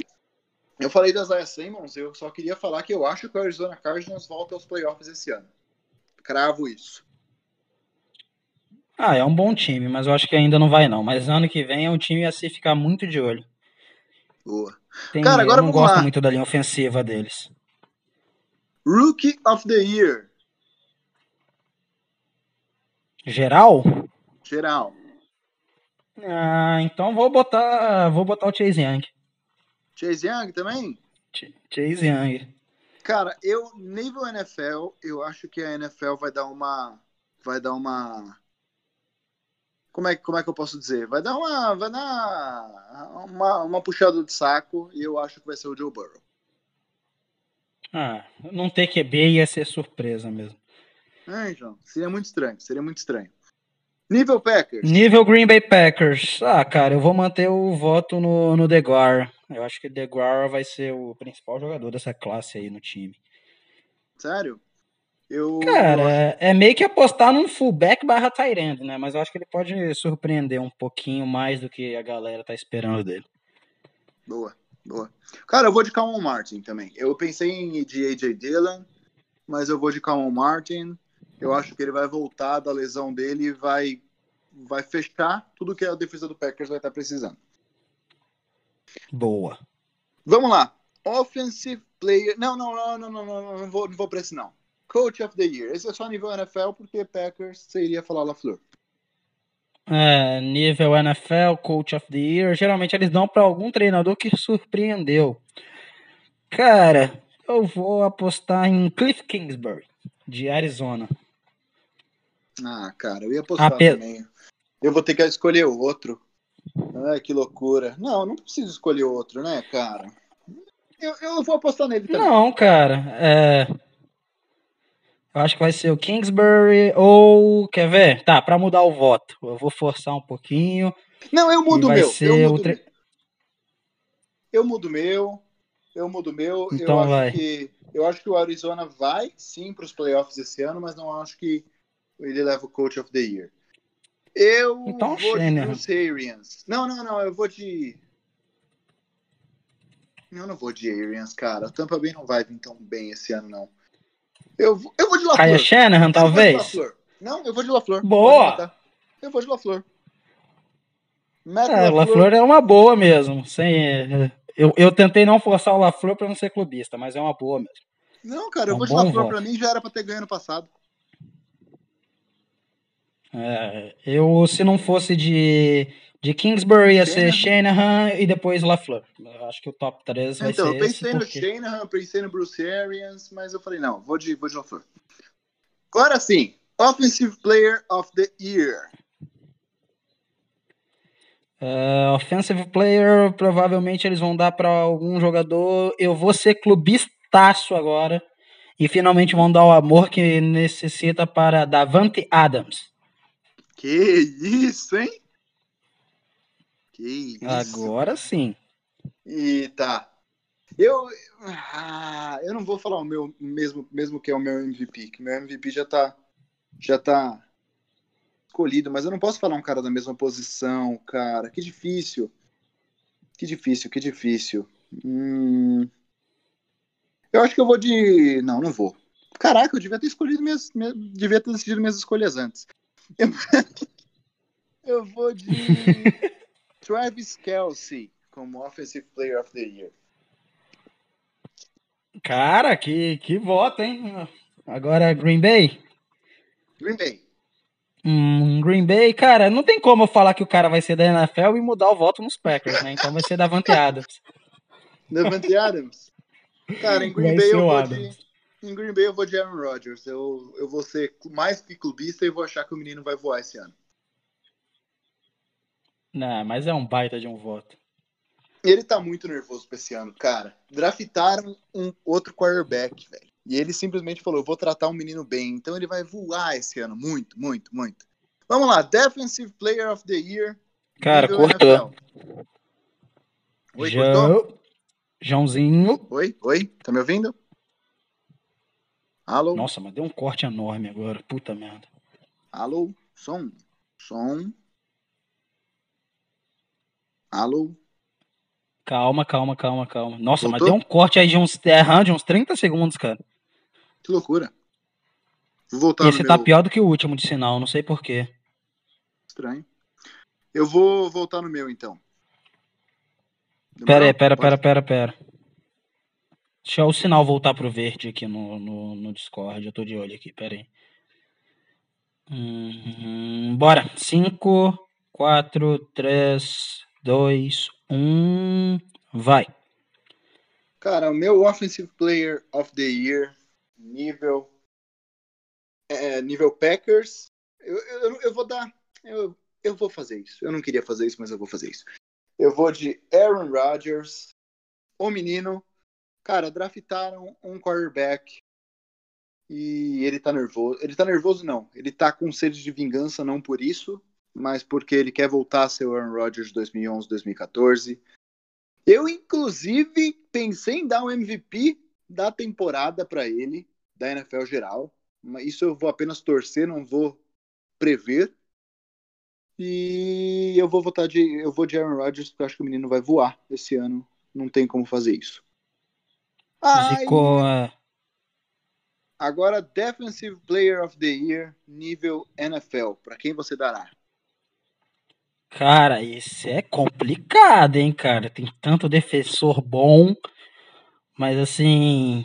eu falei das Isaiah Simmons, eu só queria falar que eu acho que o Arizona Cardinals volta aos playoffs esse ano. Cravo isso. Ah, é um bom time, mas eu acho que ainda não vai não. Mas ano que vem é um time a se ficar muito de olho. Boa. Tem, Cara, agora eu não gosto lá. muito da linha ofensiva deles. Rookie of the Year. Geral? Geral. Ah, então vou botar, vou botar o Chase Young. Chase Young também? Ch Chase Young. Cara, eu nível NFL, eu acho que a NFL vai dar uma vai dar uma como é, como é que eu posso dizer? Vai dar uma vai dar uma, uma puxada de saco e eu acho que vai ser o Joe Burrow. Ah, não ter QB ia ser surpresa mesmo. É, então. Seria muito estranho, seria muito estranho. Nível Packers. Nível Green Bay Packers. Ah, cara, eu vou manter o voto no, no DeGuara. Eu acho que o DeGuara vai ser o principal jogador dessa classe aí no time. Sério? Eu, Cara, é meio que apostar num fullback barra Tyrande, né? Mas eu acho que ele pode surpreender um pouquinho mais do que a galera tá esperando dele. Boa, boa. Cara, eu vou de Calvin Martin também. Eu pensei em de AJ Dillon, mas eu vou de Calvin Martin. Eu acho que ele vai voltar da lesão dele e vai, vai fechar tudo que a defesa do Packers vai estar precisando. Boa. Vamos lá. Offensive player. Não, não, não, não, não, não, não, vou, não vou para esse não. Coach of the Year. Esse é só nível NFL, porque Packers seria falar LaFleur. É, nível NFL, Coach of the Year. Geralmente eles dão para algum treinador que surpreendeu. Cara, eu vou apostar em Cliff Kingsbury, de Arizona. Ah, cara, eu ia apostar Ape... também. Eu vou ter que escolher outro. Ai, que loucura. Não, não preciso escolher outro, né, cara? Eu, eu vou apostar nele também. Não, cara. É... Eu acho que vai ser o Kingsbury ou. Quer ver? Tá, pra mudar o voto. Eu vou forçar um pouquinho. Não, eu mudo o meu. Eu mudo, tre... eu mudo meu. Eu mudo meu. Então eu vai. acho que. Eu acho que o Arizona vai sim para os playoffs esse ano, mas não acho que ele leva o Coach of the Year. Eu então, vou de Bruce Arians. Não, não, não, eu vou de. Eu não vou de Arians, cara. O Tampa Bay não vai vir tão bem esse ano, não. Eu, eu vou de LaFleur. Kaya Shanahan, talvez? Não, eu vou de LaFleur. Boa! Eu vou de LaFleur. é, LaFleur. LaFleur é uma boa mesmo. Sem, eu, eu tentei não forçar o LaFleur para não ser clubista, mas é uma boa mesmo. Não, cara, eu é um vou de LaFleur. Para mim já era para ter ganho no passado. É, eu, se não fosse de, de Kingsbury, ia ser Shanahan e depois LaFleur. Eu acho que o top 3 vai então, ser. Então, eu pensei no. Shanahan, pensei no Bruce Arians, mas eu falei, não, vou de, vou de LaFleur. Agora sim, Offensive Player of the Year. Uh, offensive Player, provavelmente eles vão dar para algum jogador. Eu vou ser clubistaço agora. E finalmente vão dar o amor que necessita para Davante Adams. Que isso, hein? Que isso. Agora sim. E tá. Eu, ah, eu não vou falar o meu mesmo, mesmo que é o meu MVP, que meu MVP já tá já tá escolhido, mas eu não posso falar um cara da mesma posição, cara. Que difícil. Que difícil, que difícil. Hum... Eu acho que eu vou de. Não, não vou. Caraca, eu devia ter escolhido minhas. minhas... Devia ter decidido minhas escolhas antes. Eu vou de Travis Kelsey como Offensive Player of the Year. Cara, que, que voto, hein? Agora Green Bay? Green Bay. Hum, Green Bay, cara, não tem como eu falar que o cara vai ser da NFL e mudar o voto nos Packers, né? Então vai ser Davante Adams. Davante Adams? Cara, em Green vai Bay eu vou Adams. de em Green Bay eu vou de Aaron Rodgers. Eu, eu vou ser mais que clubista e vou achar que o menino vai voar esse ano. Não, mas é um baita de um voto. Ele tá muito nervoso pra esse ano, cara. Draftaram um outro quarterback, velho. E ele simplesmente falou: eu vou tratar o um menino bem. Então ele vai voar esse ano. Muito, muito, muito. Vamos lá, Defensive Player of the Year. Cara, cortou. Oi, cortou? Joãozinho. Oi, oi, tá me ouvindo? Alô? Nossa, mas deu um corte enorme agora. Puta merda. Alô? Som? Som? Alô? Calma, calma, calma, calma. Nossa, Voltou? mas deu um corte aí de uns, é, de uns 30 segundos, cara. Que loucura. Vou voltar Esse tá meu... pior do que o último de sinal, não sei porquê. Estranho. Eu vou voltar no meu, então. Demorou? Pera aí, pera, pera, pera, pera. Deixa o sinal voltar pro verde aqui no, no, no Discord. Eu tô de olho aqui, pera aí. Hum, bora. 5, 4, 3, 2, 1. Vai. Cara, o meu Offensive Player of the Year, nível. É, nível Packers. Eu, eu, eu vou dar. Eu, eu vou fazer isso. Eu não queria fazer isso, mas eu vou fazer isso. Eu vou de Aaron Rodgers, o menino Cara, draftaram um quarterback e ele tá nervoso. Ele tá nervoso, não. Ele tá com sede de vingança, não por isso, mas porque ele quer voltar a ser o Aaron Rodgers de 2011, 2014. Eu, inclusive, pensei em dar um MVP da temporada para ele, da NFL geral. Mas isso eu vou apenas torcer, não vou prever. E eu vou votar de. Eu vou de Aaron Rodgers, porque eu acho que o menino vai voar esse ano. Não tem como fazer isso. Ficou. Agora, Defensive Player of the Year, nível NFL. Para quem você dará? Cara, isso é complicado, hein, cara. Tem tanto defensor bom. Mas assim.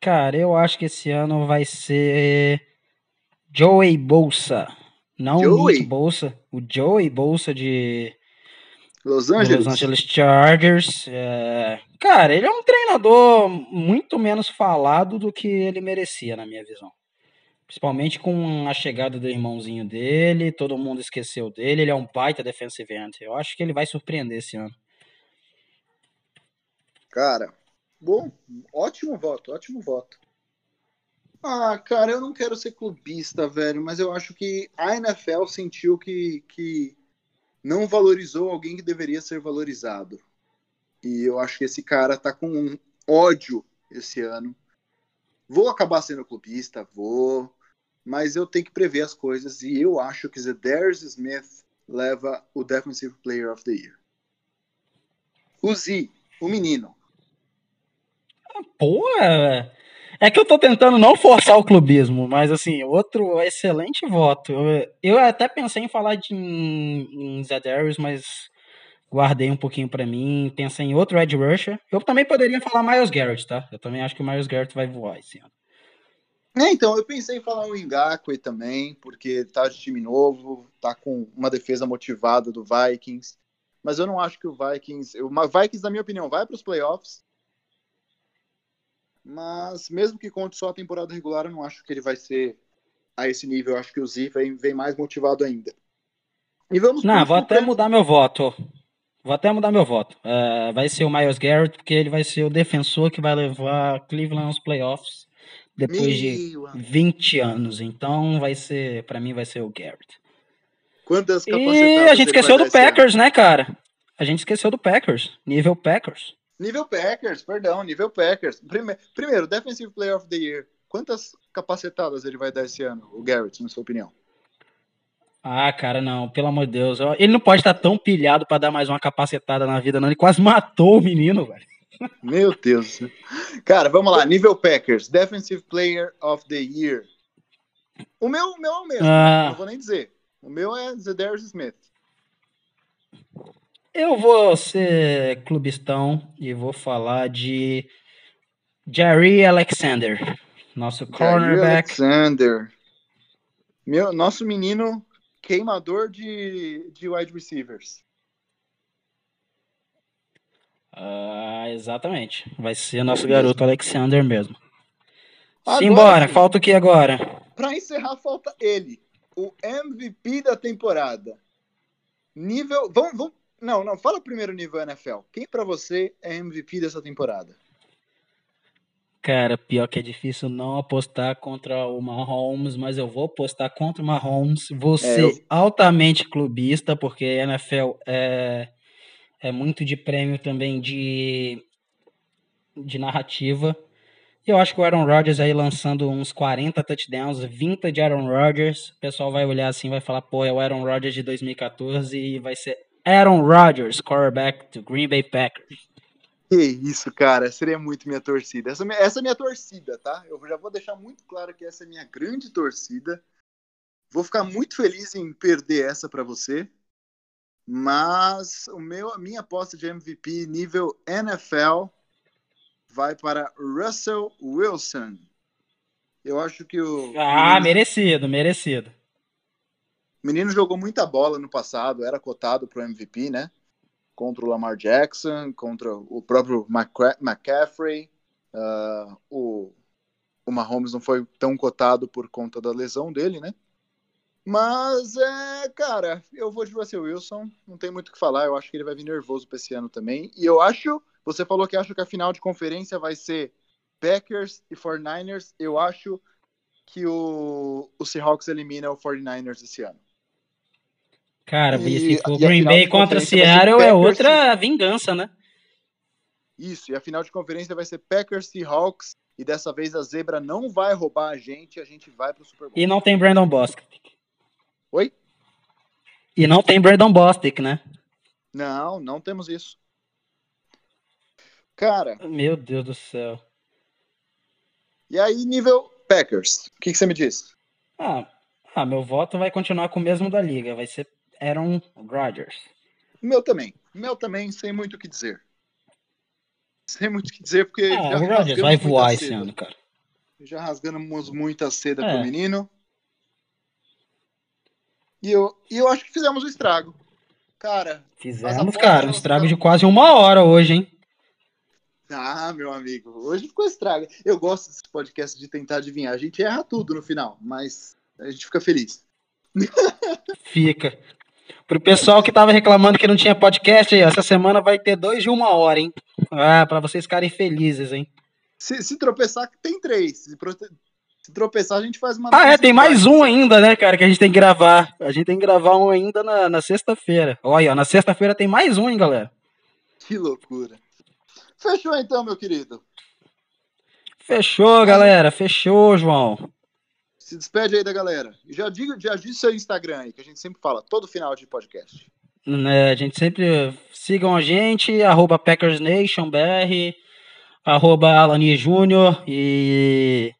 Cara, eu acho que esse ano vai ser. Joey Bolsa. Não Joey? Nick Bolsa. O Joey Bolsa de Los Angeles. Los Angeles Chargers. É... Cara, ele é um treinador muito menos falado do que ele merecia, na minha visão. Principalmente com a chegada do irmãozinho dele, todo mundo esqueceu dele. Ele é um baita defensive end. Eu acho que ele vai surpreender esse ano. Cara, bom, ótimo voto, ótimo voto. Ah, cara, eu não quero ser clubista, velho, mas eu acho que a NFL sentiu que, que não valorizou alguém que deveria ser valorizado. E eu acho que esse cara tá com um ódio esse ano. Vou acabar sendo clubista, vou, mas eu tenho que prever as coisas e eu acho que Zedarius Smith leva o Defensive Player of the Year. O Z, o menino. Pô, é que eu tô tentando não forçar o clubismo, mas assim, outro excelente voto. Eu, eu até pensei em falar de em Zedarius, mas guardei um pouquinho para mim. Pensei em outro Ed Rusher. Eu também poderia falar Miles Garrett, tá? Eu também acho que o Miles Garrett vai voar esse ano. É, então, eu pensei em falar o Ngakwe também, porque tá de time novo, tá com uma defesa motivada do Vikings. Mas eu não acho que o Vikings. O Vikings, na minha opinião, vai para os playoffs mas mesmo que conte só a temporada regular, eu não acho que ele vai ser a esse nível. Eu acho que o Z vem, vem mais motivado ainda. E vamos Não, vou até mudar meu voto. Vou até mudar meu voto. Uh, vai ser o Miles Garrett, porque ele vai ser o defensor que vai levar Cleveland aos playoffs depois meu de 20 anos. Então vai ser, para mim, vai ser o Garrett. Quantas E a gente esqueceu do Packers, né, cara? A gente esqueceu do Packers, nível Packers. Nível Packers, perdão, nível Packers. Primeiro, primeiro, Defensive Player of the Year. Quantas capacetadas ele vai dar esse ano, o Garrett, na sua opinião? Ah, cara, não, pelo amor de Deus. Ele não pode estar tão pilhado para dar mais uma capacetada na vida, não. Ele quase matou o menino, velho. Meu Deus. Cara, vamos lá. Nível Packers, Defensive Player of the Year. O meu, o meu é o mesmo, ah. não vou nem dizer. O meu é Zedarius Smith. Eu vou ser clubistão e vou falar de Jerry Alexander, nosso cornerback. Jerry Alexander. Meu, nosso menino queimador de, de wide receivers. Ah, exatamente. Vai ser nosso garoto Alexander mesmo. Agora, Simbora, falta o que agora? Para encerrar, falta ele, o MVP da temporada. Nível. Vamos, vamos não, não, fala primeiro nível NFL. Quem para você é MVP dessa temporada? Cara, pior que é difícil não apostar contra o Mahomes, mas eu vou apostar contra o Mahomes. Vou é, ser eu... altamente clubista, porque NFL é, é muito de prêmio também de, de narrativa. Eu acho que o Aaron Rodgers aí lançando uns 40 touchdowns, 20 de Aaron Rodgers, o pessoal vai olhar assim, vai falar, pô, é o Aaron Rodgers de 2014 e vai ser Aaron Rodgers, quarterback do Green Bay Packers. Que isso, cara, seria muito minha torcida. Essa, essa é minha torcida, tá? Eu já vou deixar muito claro que essa é minha grande torcida. Vou ficar muito feliz em perder essa para você. Mas o meu, a minha aposta de MVP nível NFL vai para Russell Wilson. Eu acho que o. Ah, merecido, merecido. O menino jogou muita bola no passado, era cotado para o MVP, né? Contra o Lamar Jackson, contra o próprio McCaffrey. Uh, o, o Mahomes não foi tão cotado por conta da lesão dele, né? Mas, é, cara, eu vou de Russell Wilson, não tem muito o que falar, eu acho que ele vai vir nervoso pra esse ano também. E eu acho, você falou que acha que a final de conferência vai ser Packers e 49ers, eu acho que o, o Seahawks elimina o 49ers esse ano. Cara, e, se for Green Bay contra Seattle é outra vingança, né? Isso, e a final de conferência vai ser Packers Seahawks e dessa vez a zebra não vai roubar a gente, a gente vai pro Super Bowl. E não tem Brandon Bostic. Oi? E não tem Brandon Bostic, né? Não, não temos isso. Cara. Meu Deus do céu. E aí, nível Packers, o que, que, você me diz? Ah, ah, meu voto vai continuar com o mesmo da liga, vai ser Aaron Rodgers. Meu também. Meu também, sem muito o que dizer. Sem muito o que dizer, porque. Ah, o Rodgers vai voar esse ano, cara. Já rasgamos muita seda é. pro menino. E eu, e eu acho que fizemos o estrago. Cara. Fizemos, cara, um estrago de quase uma hora hoje, hein? Ah, meu amigo, hoje ficou estrago. Eu gosto desse podcast de tentar adivinhar. A gente erra tudo no final, mas a gente fica feliz. Fica. Pro pessoal que tava reclamando que não tinha podcast aí, essa semana vai ter dois de uma hora, hein? Ah, pra vocês ficarem felizes, hein? Se, se tropeçar, tem três. Se, se, tropeçar, a gente faz uma. Ah, é, tem mais um ainda, né, cara, que a gente tem que gravar. A gente tem que gravar um ainda na, na sexta-feira. Olha, na sexta-feira tem mais um, hein, galera? Que loucura. Fechou então, meu querido. Fechou, galera. Fechou, João. Se despede aí da galera. Já diga, já diz seu Instagram aí, que a gente sempre fala, todo final de podcast. É, a gente sempre sigam a gente, arroba PackersNationBR, arroba Alani Júnior e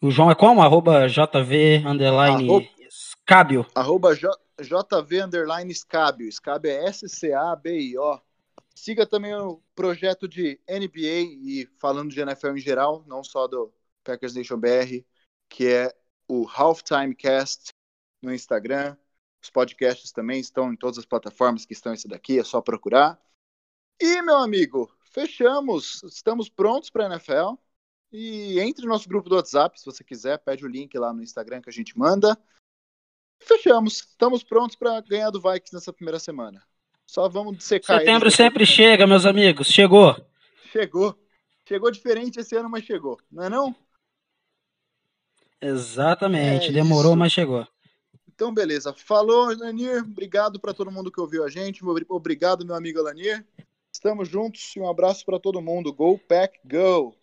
o João é como? Arroba JV underline arroba, Scábio. Arroba J, JV underline Scábio. Scábio é S-C-A-B-I-O. Siga também o projeto de NBA e falando de NFL em geral, não só do Packers Nation BR, que é o Halftime Cast no Instagram. Os podcasts também estão em todas as plataformas que estão esse daqui, é só procurar. E, meu amigo, fechamos. Estamos prontos para a NFL. E entre no nosso grupo do WhatsApp, se você quiser, pede o link lá no Instagram que a gente manda. Fechamos. Estamos prontos para ganhar do Vikings nessa primeira semana. Só vamos secar. Setembro sempre chega, meus amigos. Chegou. Chegou. Chegou diferente esse ano, mas chegou. Não é não? Exatamente, é demorou, isso. mas chegou. Então, beleza. Falou, Lanir. Obrigado para todo mundo que ouviu a gente. Obrigado, meu amigo Lanir. Estamos juntos e um abraço para todo mundo. Go Pack Go!